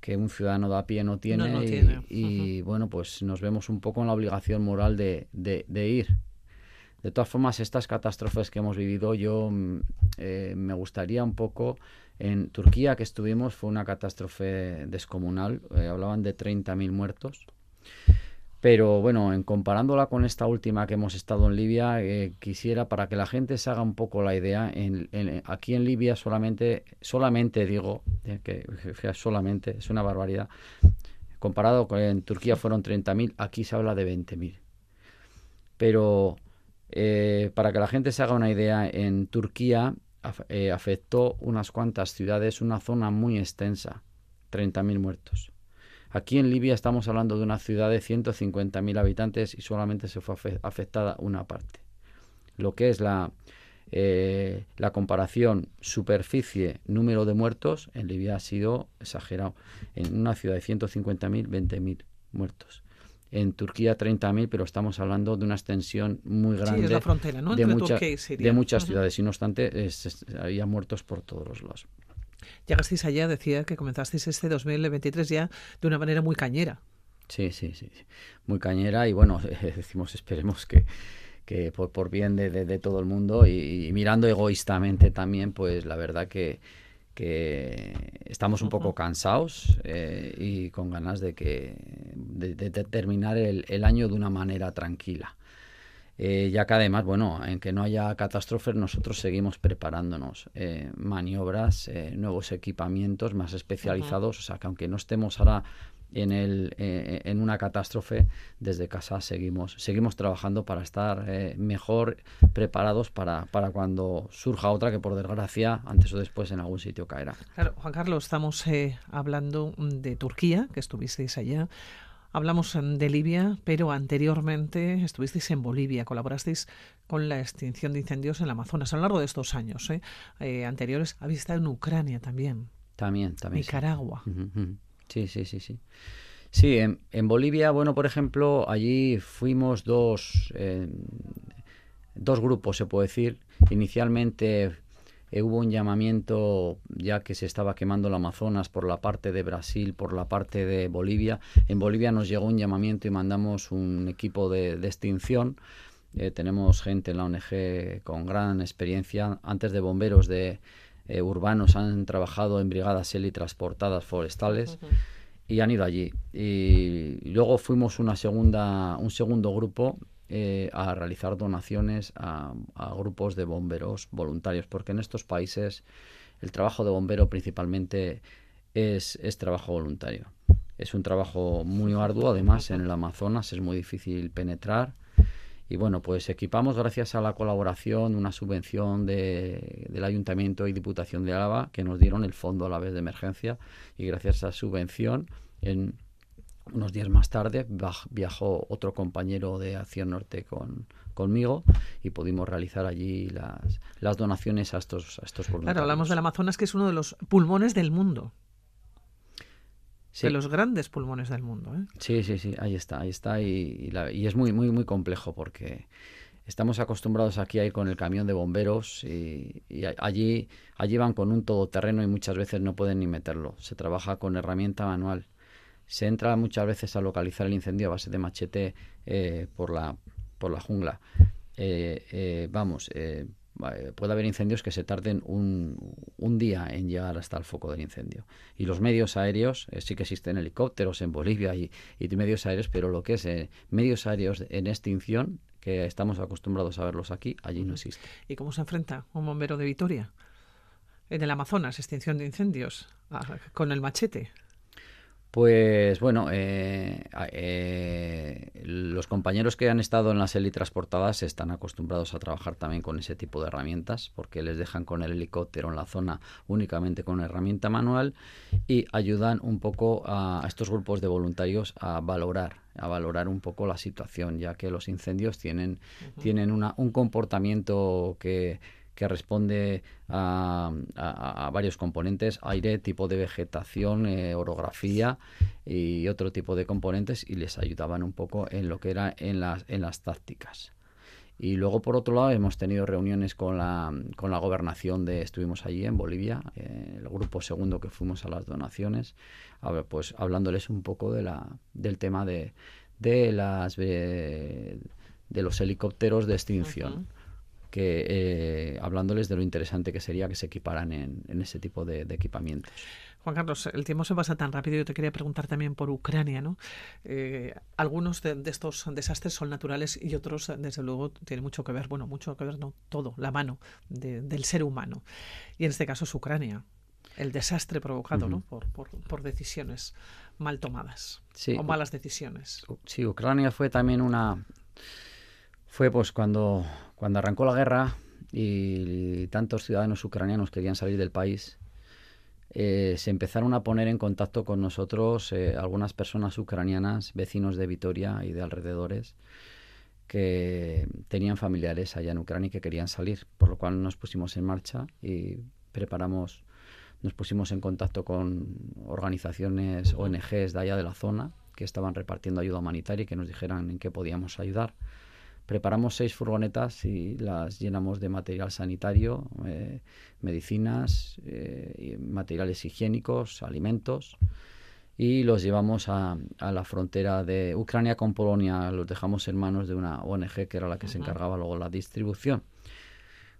Speaker 3: que un ciudadano de a pie no tiene, y, bueno, pues nos vemos un poco en la obligación moral de, de, ir, De todas formas, estas catástrofes que hemos vivido, yo mm, eh, me gustaría un poco. En Turquía, que estuvimos, fue una catástrofe descomunal. Eh, hablaban de 30.000 muertos. Pero bueno, en comparándola con esta última que hemos estado en Libia, eh, quisiera para que la gente se haga un poco la idea, aquí en Libia solamente, solamente digo, que solamente, es una barbaridad, comparado con en Turquía fueron 30.000, aquí se habla de 20.000. Pero eh, para que la gente se haga una idea, en Turquía eh, afectó unas cuantas ciudades, una zona muy extensa, 30.000 muertos. Aquí en Libia estamos hablando de una ciudad de 150.000 habitantes y solamente se fue afectada una parte. Lo que es la, eh, la comparación superficie, número de muertos, en Libia ha sido exagerado. En una ciudad de 150.000, 20.000 muertos en Turquía 30.000, pero estamos hablando de una extensión muy grande
Speaker 1: la frontera, ¿no?
Speaker 3: de, de, muchas ciudades. Y no obstante, había muertos por todos los lados.
Speaker 1: Llegasteis allá, decía que comenzasteis este 2023 ya de una manera muy cañera.
Speaker 3: Sí, sí, sí, muy cañera y bueno, decimos, esperemos que, que por, por bien de, de, todo el mundo y, mirando egoístamente también, pues la verdad que, que estamos un poco cansados eh, y con ganas de que de, terminar el, el, año de una manera tranquila. Eh, ya que además, bueno, en que no haya catástrofes, nosotros seguimos preparándonos eh, maniobras, nuevos equipamientos más especializados, o sea que aunque no estemos ahora en, el, eh, en una catástrofe, desde casa seguimos, seguimos trabajando para estar eh, mejor preparados para, para cuando surja otra que por desgracia antes o después en algún sitio caerá.
Speaker 1: Claro, Juan Carlos, estamos eh, hablando de Turquía, que estuvisteis allá. Hablamos de Libia, pero anteriormente estuvisteis en Bolivia, colaborasteis con la extinción de incendios en el Amazonas a lo largo de estos años anteriores. Habéis estado en Ucrania también.
Speaker 3: También, también.
Speaker 1: Nicaragua.
Speaker 3: Sí, sí, sí, sí. Sí, en, Bolivia, bueno, por ejemplo, allí fuimos dos, eh, dos grupos, se puede decir. Inicialmente eh, hubo un llamamiento, ya que se estaba quemando el Amazonas por la parte de Brasil, por la parte de Bolivia. En Bolivia nos llegó un llamamiento y mandamos un equipo de, extinción. Eh, tenemos gente en la ONG con gran experiencia. Antes de bomberos de, eh, urbanos han trabajado en brigadas transportadas forestales y han ido allí. Y luego fuimos una segunda, un segundo grupo eh, a realizar donaciones a, grupos de bomberos voluntarios, porque en estos países el trabajo de bombero principalmente es, es trabajo voluntario. Es un trabajo muy arduo, además en el Amazonas es muy difícil penetrar y bueno, pues equipamos gracias a la colaboración, una subvención de, del Ayuntamiento y Diputación de Álava que nos dieron el fondo a la vez de emergencia y gracias a esa subvención en unos días más tarde viajó otro compañero de Acción Norte con, conmigo y pudimos realizar allí las, las donaciones a estos, a estos voluntarios.
Speaker 1: Claro, hablamos del Amazonas, que es uno de los pulmones del mundo de los grandes pulmones del mundo. ¿eh?
Speaker 3: Sí, sí, sí, ahí está, ahí está. Y, y, es muy, muy, muy complejo porque estamos acostumbrados aquí a ir con el camión de bomberos y, allí, allí van con un todoterreno y muchas veces no pueden ni meterlo. Se trabaja con herramienta manual. Se entra muchas veces a localizar el incendio a base de machete eh, por, la, por la jungla. Eh, eh, vamos, puede haber incendios que se tarden un, un, día en llegar hasta el foco del incendio. Y los medios aéreos, eh, sí que existen helicópteros en Bolivia y, medios aéreos, pero lo que es eh, medios aéreos en extinción, que estamos acostumbrados a verlos aquí, allí no existe.
Speaker 1: ¿Y cómo se enfrenta un bombero de Vitoria? En el Amazonas, extinción de incendios, con el machete.
Speaker 3: Pues bueno, eh, eh, los compañeros que han estado en las transportadas están acostumbrados a trabajar también con ese tipo de herramientas porque les dejan con el helicóptero en la zona únicamente con herramienta manual y ayudan un poco a, estos grupos de voluntarios a valorar a valorar un poco la situación ya que los incendios tienen tienen una, un comportamiento que que responde a, varios componentes, aire, tipo de vegetación, eh, orografía y otro tipo de componentes y les ayudaban un poco en lo que era en las, en las tácticas. Y luego, por otro lado, hemos tenido reuniones con la, con la gobernación de, estuvimos allí en Bolivia, eh, el grupo segundo que fuimos a las donaciones, a pues hablándoles un poco de la, del tema de, de las... Eh, de los helicópteros de extinción. Que eh, hablándoles de lo interesante que sería que se equiparan en, ese tipo de, equipamientos.
Speaker 1: Juan Carlos, el tiempo se pasa tan rápido. Yo te quería preguntar también por Ucrania, ¿no? Eh, algunos de, estos desastres son naturales y otros, desde luego, tienen mucho que ver, bueno, mucho que ver, no todo, la mano del ser humano. Y en este caso es Ucrania, el desastre provocado, ¿no? Por, por, decisiones mal tomadas o malas decisiones.
Speaker 3: Sí, Ucrania fue también una fue pues cuando, cuando arrancó la guerra y tantos ciudadanos ucranianos querían salir del país, eh, se empezaron a poner en contacto con nosotros eh, algunas personas ucranianas, vecinos de Vitoria y de alrededores, que tenían familiares allá en Ucrania y que querían salir, por lo cual nos pusimos en marcha y preparamos, nos pusimos en contacto con organizaciones, ONGs de allá de la zona, que estaban repartiendo ayuda humanitaria y que nos dijeran en qué podíamos ayudar preparamos seis furgonetas y las llenamos de material sanitario, eh, medicinas, eh, materiales higiénicos, alimentos y los llevamos a, la frontera de Ucrania con Polonia. Los dejamos en manos de una ONG que era la que se encargaba luego la distribución.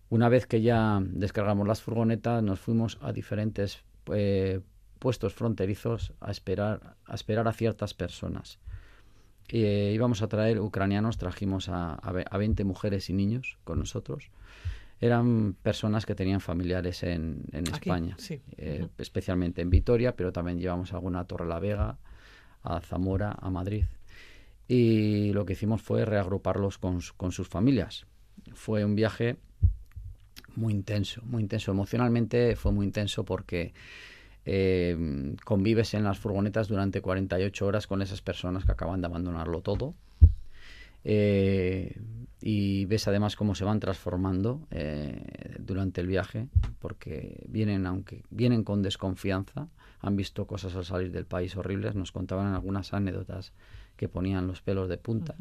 Speaker 3: Una vez que ya descargamos las furgonetas, nos fuimos a diferentes eh, puestos fronterizos a esperar, a esperar a ciertas personas eh, íbamos a traer ucranianos, trajimos a, a, 20 mujeres y niños con nosotros. Eran personas que tenían familiares en, España, eh, especialmente en Vitoria, pero también llevamos alguna a Torre la Vega, a Zamora, a Madrid. Y lo que hicimos fue reagruparlos con, con sus familias. Fue un viaje muy intenso, muy intenso. Emocionalmente fue muy intenso porque eh, convives en las furgonetas durante 48 horas con esas personas que acaban de abandonarlo todo. Eh, y ves además cómo se van transformando eh, durante el viaje, porque vienen, aunque vienen con desconfianza, han visto cosas al salir del país horribles, nos contaban algunas anécdotas que ponían los pelos de punta.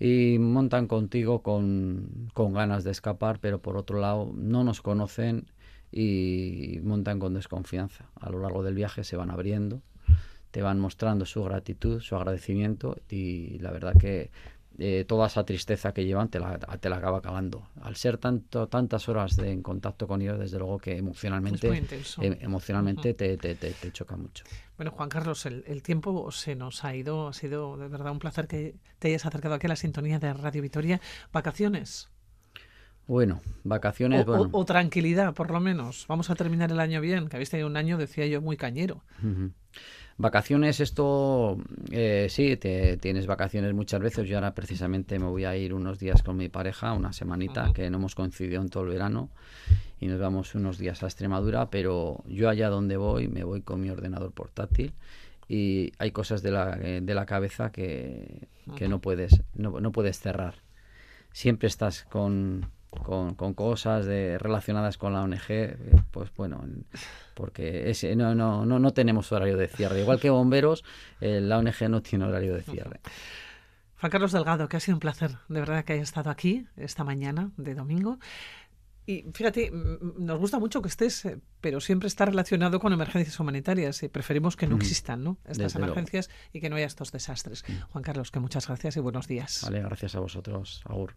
Speaker 3: Y montan contigo con, con ganas de escapar, pero por otro lado no nos conocen y montan con desconfianza. A lo largo del viaje se van abriendo, te van mostrando su gratitud, su agradecimiento y la verdad que eh, toda esa tristeza que llevan te la, te la acaba acabando. Al ser tanto, tantas horas de, en contacto con ellos, desde luego que emocionalmente, em, emocionalmente te, te, te, choca mucho.
Speaker 1: Bueno, Juan Carlos, el, el, tiempo se nos ha ido. Ha sido de verdad un placer que te hayas acercado aquí a la sintonía de Radio Vitoria. ¿Vacaciones?
Speaker 3: Bueno, vacaciones.
Speaker 1: O, tranquilidad, por lo menos. Vamos a terminar el año bien, que habéis tenido un año, decía yo, muy cañero.
Speaker 3: Vacaciones, esto eh, sí, te, tienes vacaciones muchas veces. Yo ahora precisamente me voy a ir unos días con mi pareja, una semanita, que no hemos coincidido en todo el verano, y nos vamos unos días a Extremadura, pero yo allá donde voy, me voy con mi ordenador portátil y hay cosas de la, eh, de la cabeza que, que no, puedes, no, no puedes cerrar. Siempre estás con, con, con cosas de, relacionadas con la ONG, pues bueno, porque ese, no, no, no, no tenemos horario de cierre. Igual que bomberos, eh, la ONG no tiene horario de cierre.
Speaker 1: Juan Carlos Delgado, que ha sido un placer, de verdad, que haya estado aquí esta mañana de domingo. Y fíjate, nos gusta mucho que estés, eh, pero siempre está relacionado con emergencias humanitarias y preferimos que no existan ¿no? estas emergencias y que no haya estos desastres. Juan Carlos, que muchas gracias y buenos días.
Speaker 3: Vale, gracias a vosotros. Agur.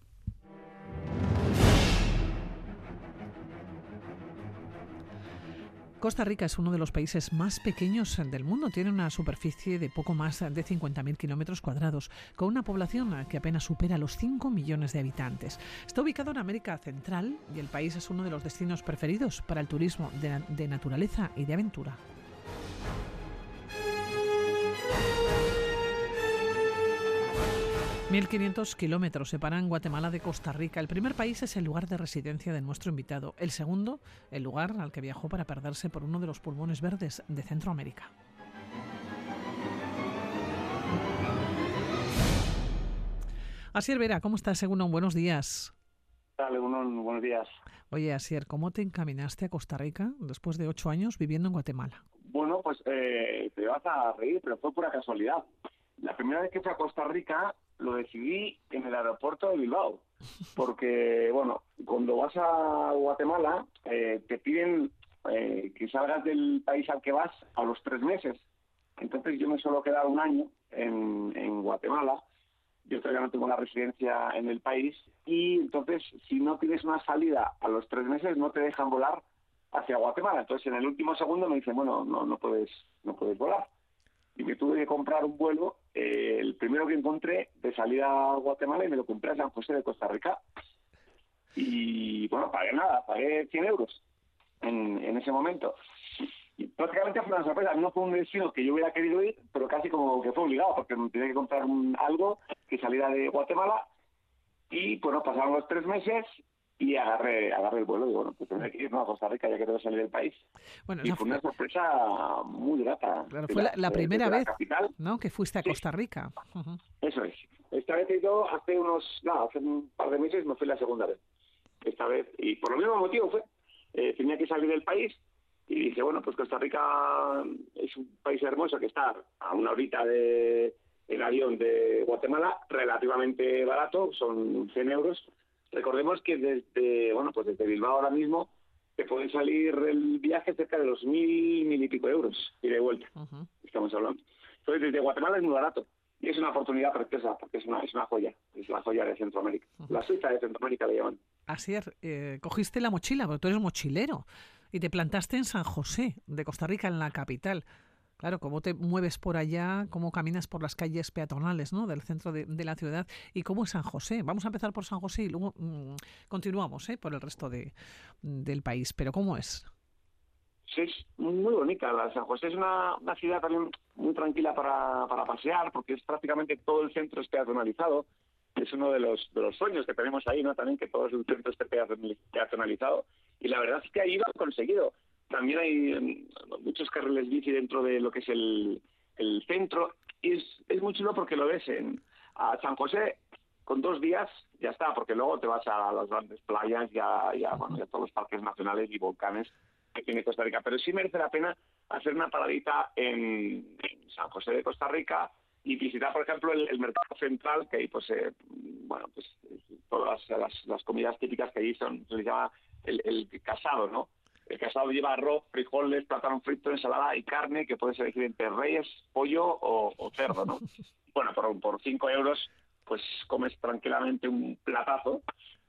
Speaker 1: Costa Rica es uno de los países más pequeños del mundo. Tiene una superficie de poco más de 50.000 kilómetros cuadrados, con una población que apenas supera los 5 millones de habitantes. Está ubicado en América Central y el país es uno de los destinos preferidos para el turismo de naturaleza y de aventura. 1.500 kilómetros separan Guatemala de Costa Rica. El primer país es el lugar de residencia de nuestro invitado. El segundo, el lugar al que viajó para perderse por uno de los pulmones verdes de Centroamérica. Asier Vera, ¿cómo estás, Según Buenos días.
Speaker 4: Dale, buenos días.
Speaker 1: Oye, Asier, ¿cómo te encaminaste a Costa Rica después de ocho años viviendo en Guatemala?
Speaker 4: Bueno, pues eh, te vas a reír, pero fue pura casualidad. La primera vez que fui a Costa Rica lo decidí en el aeropuerto de Bilbao, porque, bueno, cuando vas a Guatemala eh, te piden eh, que salgas del país al que vas a los tres meses. Entonces yo me suelo quedar un año en, en Guatemala yo todavía no tengo la residencia en el país y entonces si no tienes una salida a los tres meses no te dejan volar hacia Guatemala. Entonces en el último segundo me dicen, bueno, no, no puedes, no puedes volar. Y me tuve que comprar un vuelo, eh, el primero que encontré de salida a Guatemala y me lo compré a San José de Costa Rica. Y bueno, pagué nada, pagué 100 euros en, en ese momento. Y prácticamente fue una sorpresa, no fue un destino que yo hubiera querido ir, pero casi como que fue obligado, porque me tenía que comprar un, algo que saliera de Guatemala. Y bueno, pasaron los tres meses y agarré, agarré el vuelo y bueno, pues tendré que ir a Costa Rica ya que tengo que salir del país. Bueno, y fue una sorpresa muy grata.
Speaker 1: Claro, fue la, primera vez ¿no? que fuiste a Costa Rica.
Speaker 4: Eso es. Esta vez he ido hace unos, no, hace un par de meses me fui la segunda vez. Esta vez, y por el mismo motivo fue, eh, tenía que salir del país y dije, bueno, pues Costa Rica es un país hermoso que está a una horita de el avión de Guatemala, relativamente barato, son 100 euros. Recordemos que desde, bueno, pues desde Bilbao ahora mismo te puede salir el viaje cerca de los mil, mil y pico euros, y de vuelta, estamos hablando. Entonces, desde Guatemala es muy barato. Y es una oportunidad preciosa, porque es una, es una joya, es la joya de Centroamérica. La Suiza de Centroamérica le llaman.
Speaker 1: Así es, eh, cogiste la mochila, porque tú eres mochilero, y te plantaste en San José, de Costa Rica, en la capital. Claro, cómo te mueves por allá, cómo caminas por las calles peatonales ¿no? del centro de, la ciudad y cómo es San José. Vamos a empezar por San José y luego mm, continuamos ¿eh? por el resto de, del país. Pero ¿cómo es?
Speaker 4: Sí, es muy bonita. La San José es una, ciudad también muy tranquila para, pasear porque es prácticamente todo el centro es peatonalizado es uno de los, de los sueños que tenemos ahí, ¿no? También que todo el centro esté peatonalizado. Y la verdad es que ahí lo han conseguido también hay em, muchos carriles bici dentro de lo que es el, el centro y es, es muy chulo porque lo ves en a San José con dos días ya está, porque luego te vas a las grandes playas, ya, ya, bueno, ya todos los parques nacionales y volcanes que tiene Costa Rica. Pero sí merece la pena hacer una paradita en, San José de Costa Rica y visitar, por ejemplo, el, mercado central, que ahí, pues, eh, bueno, pues todas las, las, comidas típicas que allí son, se les llama el, el casado, ¿no? El casado lleva arroz, frijoles, plátano frito, ensalada y carne, que puedes elegir entre reyes, pollo o, cerdo, ¿no? bueno, por, por cinco euros, pues comes tranquilamente un platazo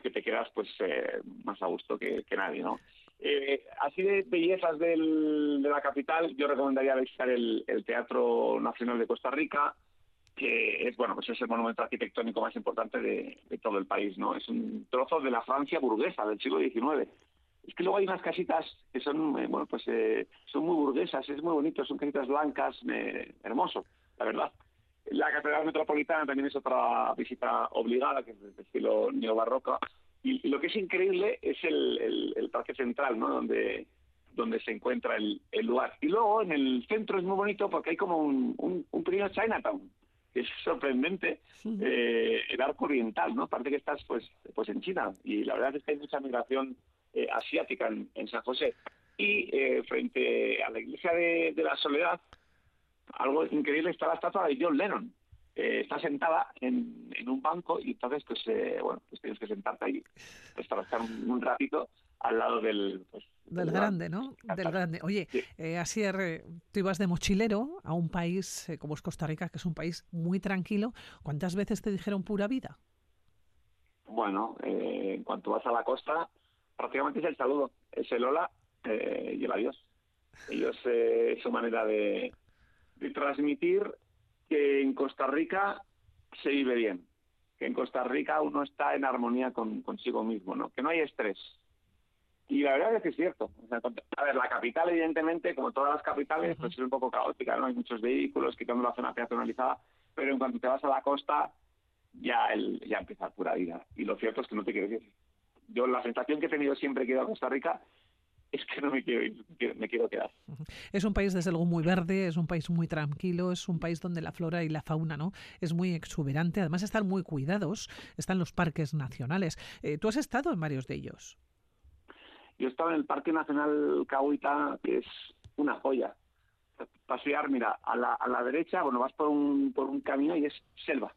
Speaker 4: que te quedas pues eh, más a gusto que, nadie, ¿no? Eh, así de bellezas del, de la capital, yo recomendaría visitar el, Teatro Nacional de Costa Rica, que es bueno pues es el monumento arquitectónico más importante de, de, todo el país no es un trozo de la Francia burguesa del siglo XIX es que luego hay unas casitas que son, eh, bueno, pues eh, son muy burguesas, es muy bonito, son casitas blancas, hermoso, la verdad. La Catedral Metropolitana también es otra visita obligada, que es de estilo neobarroco. Y, lo que es increíble es el, Parque Central, ¿no? Donde, donde se encuentra el, lugar. Y luego en el centro es muy bonito porque hay como un, un, pequeño Chinatown, que es sorprendente, eh, el arco oriental, ¿no? Parece que estás pues, pues en China. Y la verdad es que hay mucha migración eh, asiática en, San José. Y eh, frente a la iglesia de, la Soledad, algo increíble está la estatua de John Lennon. Eh, está sentada en, un banco y entonces pues bueno pues tienes que sentarte ahí pues, para estar un, ratito al lado del pues,
Speaker 1: del grande, ¿no? Del grande. Oye, así tú ibas de mochilero a un país como es Costa Rica, que es un país muy tranquilo. ¿Cuántas veces te dijeron pura vida?
Speaker 4: Bueno, en cuanto vas a la costa, prácticamente es el saludo, es el hola eh, y el adiós. Ellos, eh, su manera de, transmitir que en Costa Rica se vive bien, que en Costa Rica uno está en armonía con, consigo mismo, ¿no? que no hay estrés. Y la verdad es que es cierto. a ver, la capital, evidentemente, como todas las capitales, pues es un poco caótica, ¿no? Hay muchos vehículos quitando la zona peatonalizada, pero en cuanto te vas a la costa, ya, el, ya empieza pura vida. Y lo cierto es que no te quiero decir yo la sensación que he tenido siempre que he ido a Costa Rica es que no me quiero ir, me quiero quedar.
Speaker 1: Es un país desde luego muy verde, es un país muy tranquilo, es un país donde la flora y la fauna no es muy exuberante, además están muy cuidados, están los parques nacionales. Eh, ¿Tú has estado en varios de ellos?
Speaker 4: Yo he estado en el Parque Nacional Cahuita, que es una joya. Pasear, mira, a la, a la derecha, bueno, vas por un, por un camino y es selva.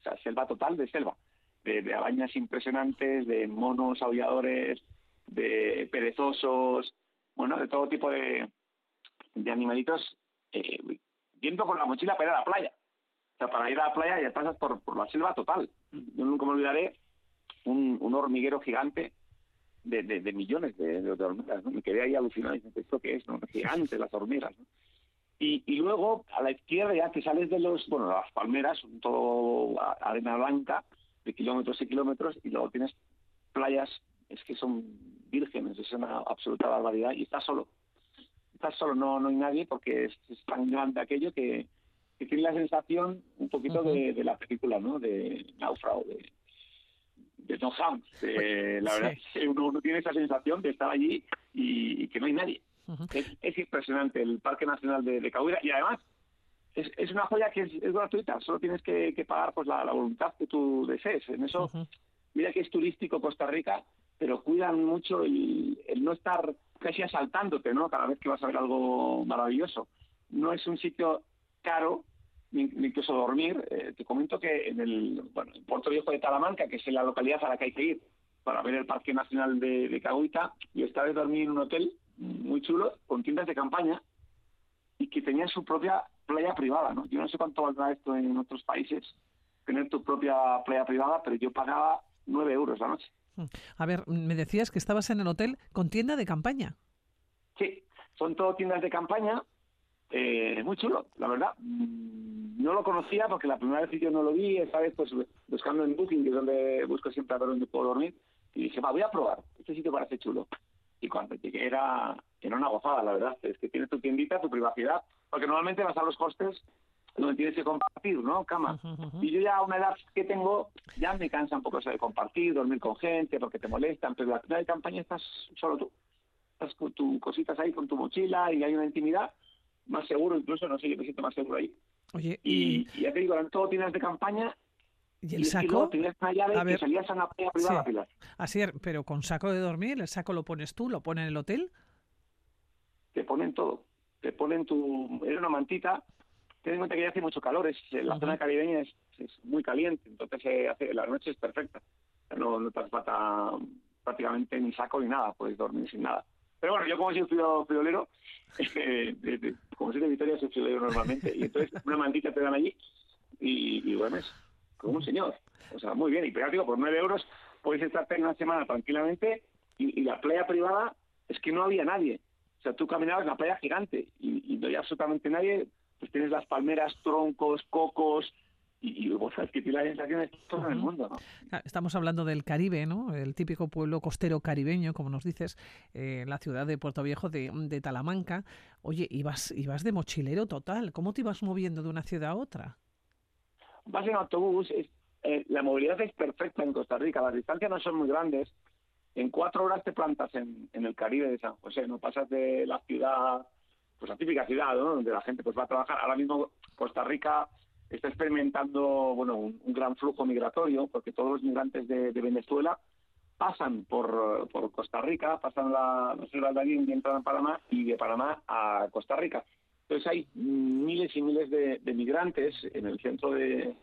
Speaker 4: O sea, selva total de selva de, arañas impresionantes, de monos aulladores, de perezosos, bueno, de todo tipo de, de animalitos, eh, yendo con la mochila para ir a la playa. O sea, para ir a la playa ya pasas por, por la selva total. Yo nunca me olvidaré un, un hormiguero gigante de, de, millones de, de, hormigas, ¿no? Me quedé ahí alucinado, diciendo, ¿esto qué es? No? Gigantes las hormigas, ¿no? Y, y, luego, a la izquierda, ya que sales de los, bueno, las palmeras, todo arena blanca, de kilómetros y kilómetros, y luego tienes playas, es que son vírgenes, es una absoluta barbaridad, y estás solo. Estás solo, no, no hay nadie, porque es, tan grande aquello que, que tiene la sensación un poquito de, de, la película, ¿no? De Náufrago, de, de Tom Hanks. Eh, la verdad es que uno, tiene esa sensación de estar allí y, que no hay nadie. es, impresionante el Parque Nacional de, de y además es, es, una joya que es, gratuita, solo tienes que, que pagar pues la, voluntad que tú desees. En eso, mira que es turístico Costa Rica, pero cuidan mucho el, el no estar casi asaltándote, ¿no? Cada vez que vas a ver algo maravilloso. No es un sitio caro, incluso dormir. Eh, te comento que en el bueno, en Puerto Viejo de Talamanca, que es la localidad a la que hay que ir para ver el Parque Nacional de, de Cahuita, yo esta vez dormí en un hotel muy chulo, con tiendas de campaña, y que tenía su propia playa privada, ¿no? Yo no sé cuánto valdrá esto en otros países, tener tu propia playa privada, pero yo pagaba nueve euros la noche.
Speaker 1: Mm. A ver, me decías que estabas en el hotel con tienda de campaña.
Speaker 4: Sí, son todo tiendas de campaña, eh, muy chulo, la verdad. Mm, no lo conocía porque la primera vez que yo no lo vi, esta vez pues buscando en Booking, que es donde busco siempre a ver dónde puedo dormir, y dije, va, voy a probar, este sitio parece chulo. Y cuando llegué era, era una gozada, la verdad, es que tienes tu tiendita, tu privacidad, porque normalmente vas a los hostes donde tienes que compartir, ¿no? Cama. Y yo ya a una edad que tengo, ya me cansa un poco eso de compartir, dormir con gente, porque te molestan, pero la final de campaña estás solo tú. Estás con tus cositas ahí, con tu mochila, y hay una intimidad más seguro, incluso, no sé, yo me siento más seguro ahí.
Speaker 1: Oye,
Speaker 4: y, ya te digo, eran todo tiendas de campaña.
Speaker 1: ¿Y el saco?
Speaker 4: tenías una llave a ver, que salías a una playa privada.
Speaker 1: Así es, pero con saco de dormir, ¿el saco lo pones tú, lo pone en el hotel?
Speaker 4: Te ponen todo. Te ponen tu... Era una mantita. Ten en cuenta que ya hace mucho calor. Es, la zona caribeña es, muy caliente, entonces hace, la noche es perfecta. No, no te hace falta prácticamente ni saco ni nada, puedes dormir sin nada. Pero bueno, yo como soy friolero, eh, como soy de Vitoria, soy friolero normalmente, y entonces una mantita te dan allí y, y duermes como un señor. O sea, muy bien. Y pero digo, por nueve euros puedes estar una semana tranquilamente y, la playa privada es que no había nadie. O sea, tú caminabas en la playa gigante y, y no había absolutamente nadie. Pues tienes las palmeras, troncos, cocos, y, vos sabes que tiene la sensación de todo el mundo, ¿no?
Speaker 1: Estamos hablando del Caribe, ¿no? El típico pueblo costero caribeño, como nos dices, eh, la ciudad de Puerto Viejo de, de Talamanca. Oye, ibas, ibas de mochilero total. ¿Cómo te ibas moviendo de una ciudad a otra?
Speaker 4: Vas en autobús. Eh, la movilidad es perfecta en Costa Rica. Las distancias no son muy grandes. En cuatro horas te plantas en, el Caribe de San José. No pasas de la ciudad, pues la típica ciudad, ¿no? Donde la gente pues va a trabajar. Ahora mismo Costa Rica está experimentando bueno un, gran flujo migratorio porque todos los migrantes de, Venezuela pasan por, Costa Rica, pasan la, la de y entran a Panamá y de Panamá a Costa Rica. Entonces hay miles y miles de, migrantes en el centro de,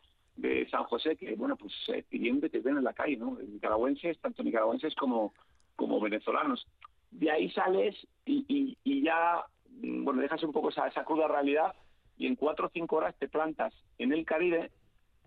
Speaker 4: de, San José que, bueno, pues eh, pidiendo que ven en la calle, ¿no? Nicaragüenses, tanto nicaragüenses como, como venezolanos. De ahí sales y, y, y ya, mm, bueno, dejas un poco esa, esa cruda realidad y en cuatro o cinco horas te plantas en el Caribe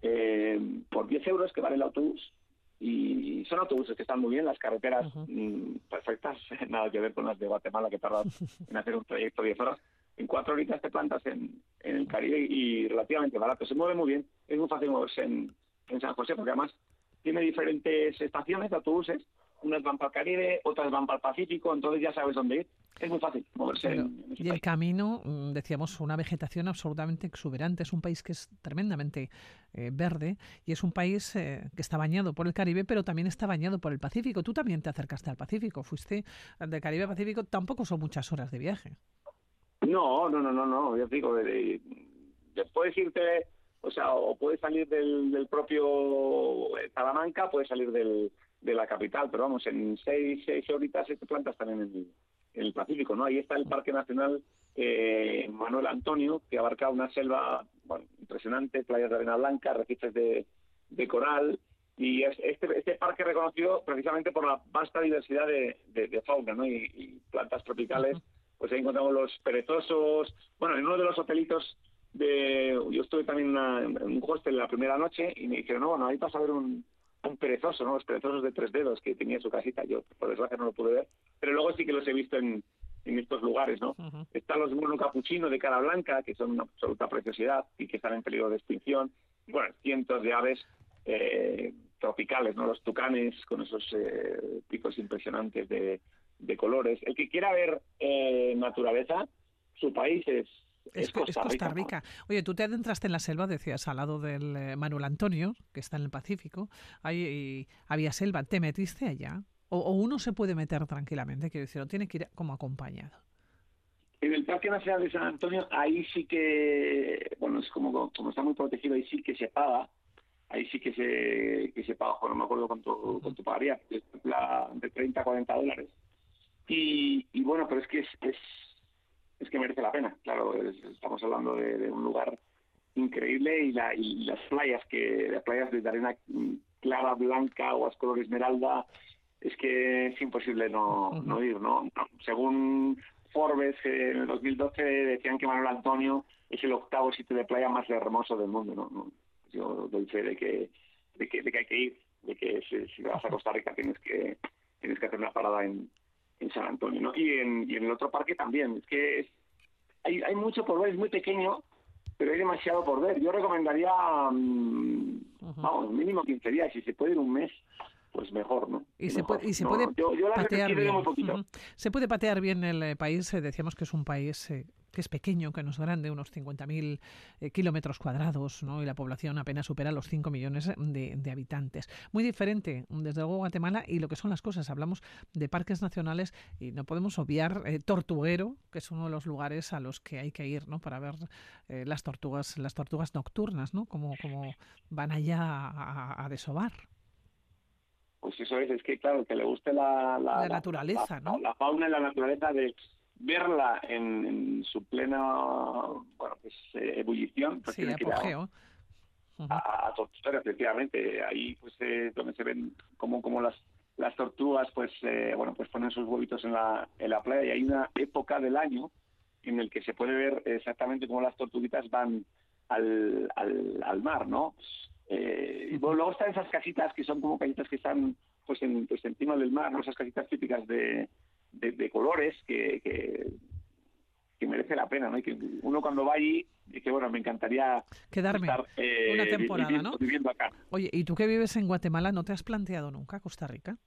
Speaker 4: eh, por 10 euros que vale el autobús. Y son autobuses que están muy bien, las carreteras mm, perfectas, nada que ver con las de Guatemala que tardan en hacer un trayecto de 10 horas. En cuatro horitas te plantas en, en el Caribe y relativamente barato. Se mueve muy bien, es muy fácil moverse en, en San José porque además tiene diferentes estaciones de autobuses unas van para el Caribe, otras van para el Pacífico, entonces ya sabes dónde ir. Es muy fácil moverse.
Speaker 1: y el camino, mm, decíamos, una vegetación absolutamente exuberante. Es un país que es tremendamente eh, verde y es un país eh, que está bañado por el Caribe, pero también está bañado por el Pacífico. Tú también te acercaste al Pacífico, fuiste del Caribe al Pacífico, tampoco son muchas horas de viaje.
Speaker 4: No, no, no, no, no, yo digo, puedes irte, o sea, o puedes salir del, del propio eh, Salamanca, puedes salir del de la capital, pero vamos, en seis, seis horitas te plantas también en el, Pacífico, ¿no? Ahí está el Parque Nacional eh, Manuel Antonio, que abarca una selva bueno, impresionante, playas de arena blanca, arrecifes de, de coral, y este, este parque reconocido precisamente por la vasta diversidad de, de, fauna ¿no? y, plantas tropicales. Pues ahí encontramos los perezosos. Bueno, en uno de los hotelitos de, yo estuve también en un hostel la primera noche y me dijeron, no, bueno, ahí vas a ver un, un perezoso, ¿no? Los perezosos de tres dedos que tenía su casita. Yo, por desgracia, no lo pude ver, pero luego sí que los he visto en, en estos lugares, ¿no? Están los mono capuchino de cara blanca, que son una absoluta preciosidad y que están en peligro de extinción. Bueno, cientos de aves eh, tropicales, ¿no? Los tucanes con esos eh, picos impresionantes de, de, colores. El que quiera ver eh, naturaleza, su país es
Speaker 1: es, Costa, Rica. Oye, tú te adentraste en la selva, decías, al lado del eh, Manuel Antonio, que está en el Pacífico. Ahí había selva. ¿Te metiste allá? O, uno se puede meter tranquilamente? Quiero decir, o tiene que ir como acompañado.
Speaker 4: En el Parque Nacional de San Antonio, ahí sí que, bueno, es como, como está muy protegido, ahí sí que se paga. Ahí sí que se, que se paga, bueno, no me acuerdo cuánto, cuánto pagaría, la, de 30 a 40 dólares. Y, y bueno, pero es que es es que merece la pena. Claro, estamos hablando de, un lugar increíble y, la, y las playas, que las playas de arena clara, blanca o color esmeralda, es que es imposible no, no ir, ¿no? Según Forbes, en el 2012 decían que Manuel Antonio es el octavo sitio de playa más hermoso del mundo, ¿no? Yo doy fe de que, de que, de que hay que ir, de que si, vas a Costa Rica tienes que, tienes que hacer una parada en, en San Antonio, ¿no? Y en, y en el otro parque también. Es que hay, hay mucho por ver, es muy pequeño, pero hay demasiado por ver. Yo recomendaría, um, vamos, mínimo 15 días, si se puede ir un mes, pues mejor, ¿no?
Speaker 1: Y se puede, y se puede patear bien. Se puede patear bien el eh, país. Eh, decíamos que es un país eh, que es pequeño, que no es grande, unos 50.000 eh, kilómetros cuadrados, ¿no? y la población apenas supera los 5 millones de, habitantes. Muy diferente, desde luego, Guatemala y lo que son las cosas. Hablamos de parques nacionales y no podemos obviar eh, Tortuguero, que es uno de los lugares a los que hay que ir ¿no? para ver las tortugas las tortugas nocturnas, ¿no? como, como van allá a, a, desovar.
Speaker 4: Pues eso es, es que claro, que le guste la,
Speaker 1: la, naturaleza, ¿no?
Speaker 4: La fauna y la naturaleza de verla en, su plena bueno, pues, eh, ebullición, pues
Speaker 1: sí, apogeo.
Speaker 4: a, a, tortugar, efectivamente. Ahí pues eh, donde se ven como, como las las tortugas pues eh, bueno pues ponen sus huevitos en la, en la playa y hay una época del año en el que se puede ver exactamente cómo las tortuguitas van al, al, al mar, ¿no? Eh, y luego están esas casitas que son como casitas que están pues, en, pues encima del mar, ¿no? Esas casitas típicas de, de, colores que, que, merece la pena, ¿no? Y que uno cuando va allí dice, bueno, me encantaría
Speaker 1: quedarme eh, una temporada,
Speaker 4: viviendo,
Speaker 1: ¿no?
Speaker 4: Viviendo acá.
Speaker 1: Oye, ¿y tú que vives en Guatemala, no te has planteado nunca Costa Rica?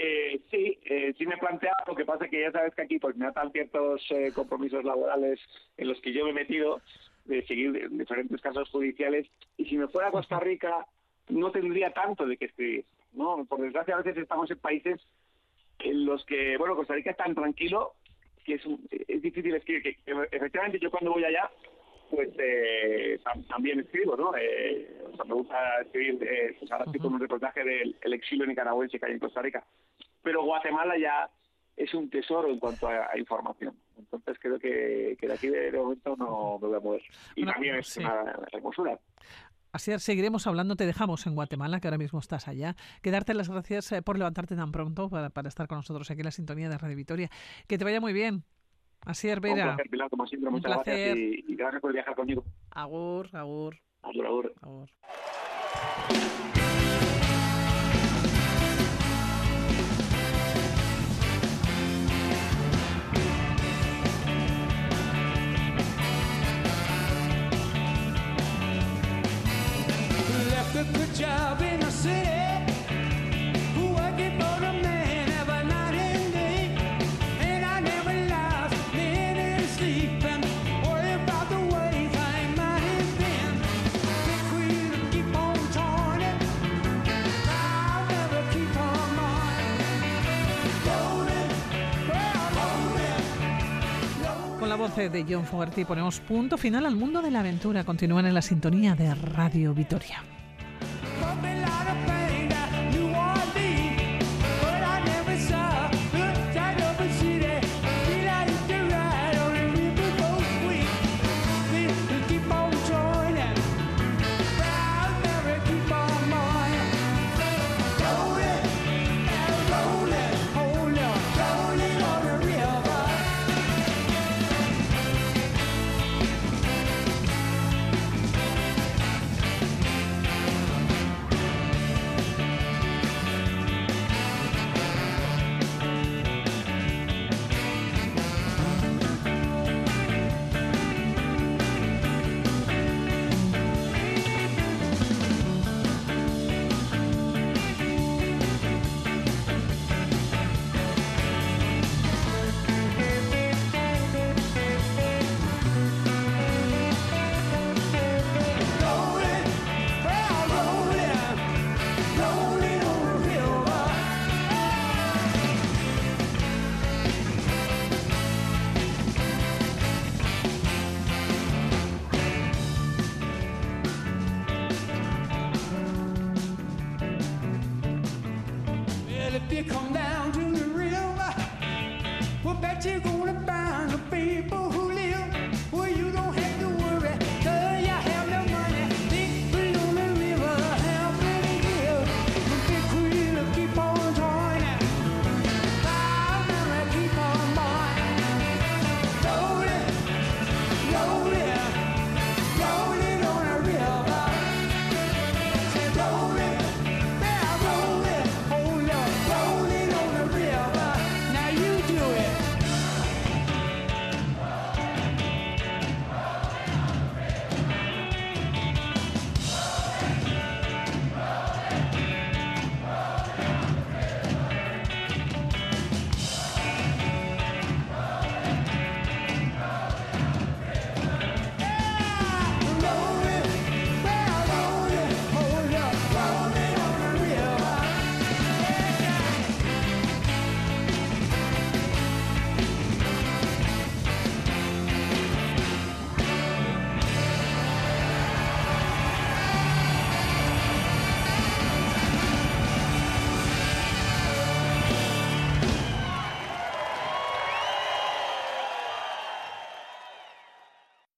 Speaker 4: Eh, sí, eh, sí me he planteado, lo que pasa es que ya sabes que aquí pues me atan ciertos eh, compromisos laborales en los que yo me he metido de seguir diferentes casos judiciales y si me fuera a Costa Rica no tendría tanto de que escribir, ¿no? Por desgracia a veces estamos en países en los que, bueno, Costa Rica es tan tranquilo que es, es difícil escribir. Que, efectivamente, yo cuando voy allá, pues eh, también escribo, ¿no? Eh, o sea, me gusta escribir, eh, pues ahora estoy con un reportaje del exilio nicaragüense que hay en Costa Rica. Pero Guatemala ya es un tesoro en cuanto a, información. Entonces creo que, que de aquí de, momento no me voy a mover. Y también es una hermosura.
Speaker 1: Así seguiremos hablando, te dejamos en Guatemala, que ahora mismo estás allá. Quedarte las gracias eh, por levantarte tan pronto para, para, estar con nosotros aquí en la sintonía de Radio Vitoria. Que te vaya muy bien. Así es, Vera.
Speaker 4: Un placer, Pilar, como siempre. Muchas gracias y, y, gracias por viajar conmigo.
Speaker 1: Agur, agur.
Speaker 4: Agur, agur.
Speaker 1: agur. De John Fogerty ponemos punto final al mundo de la aventura. Continúan en la sintonía de Radio Vitoria.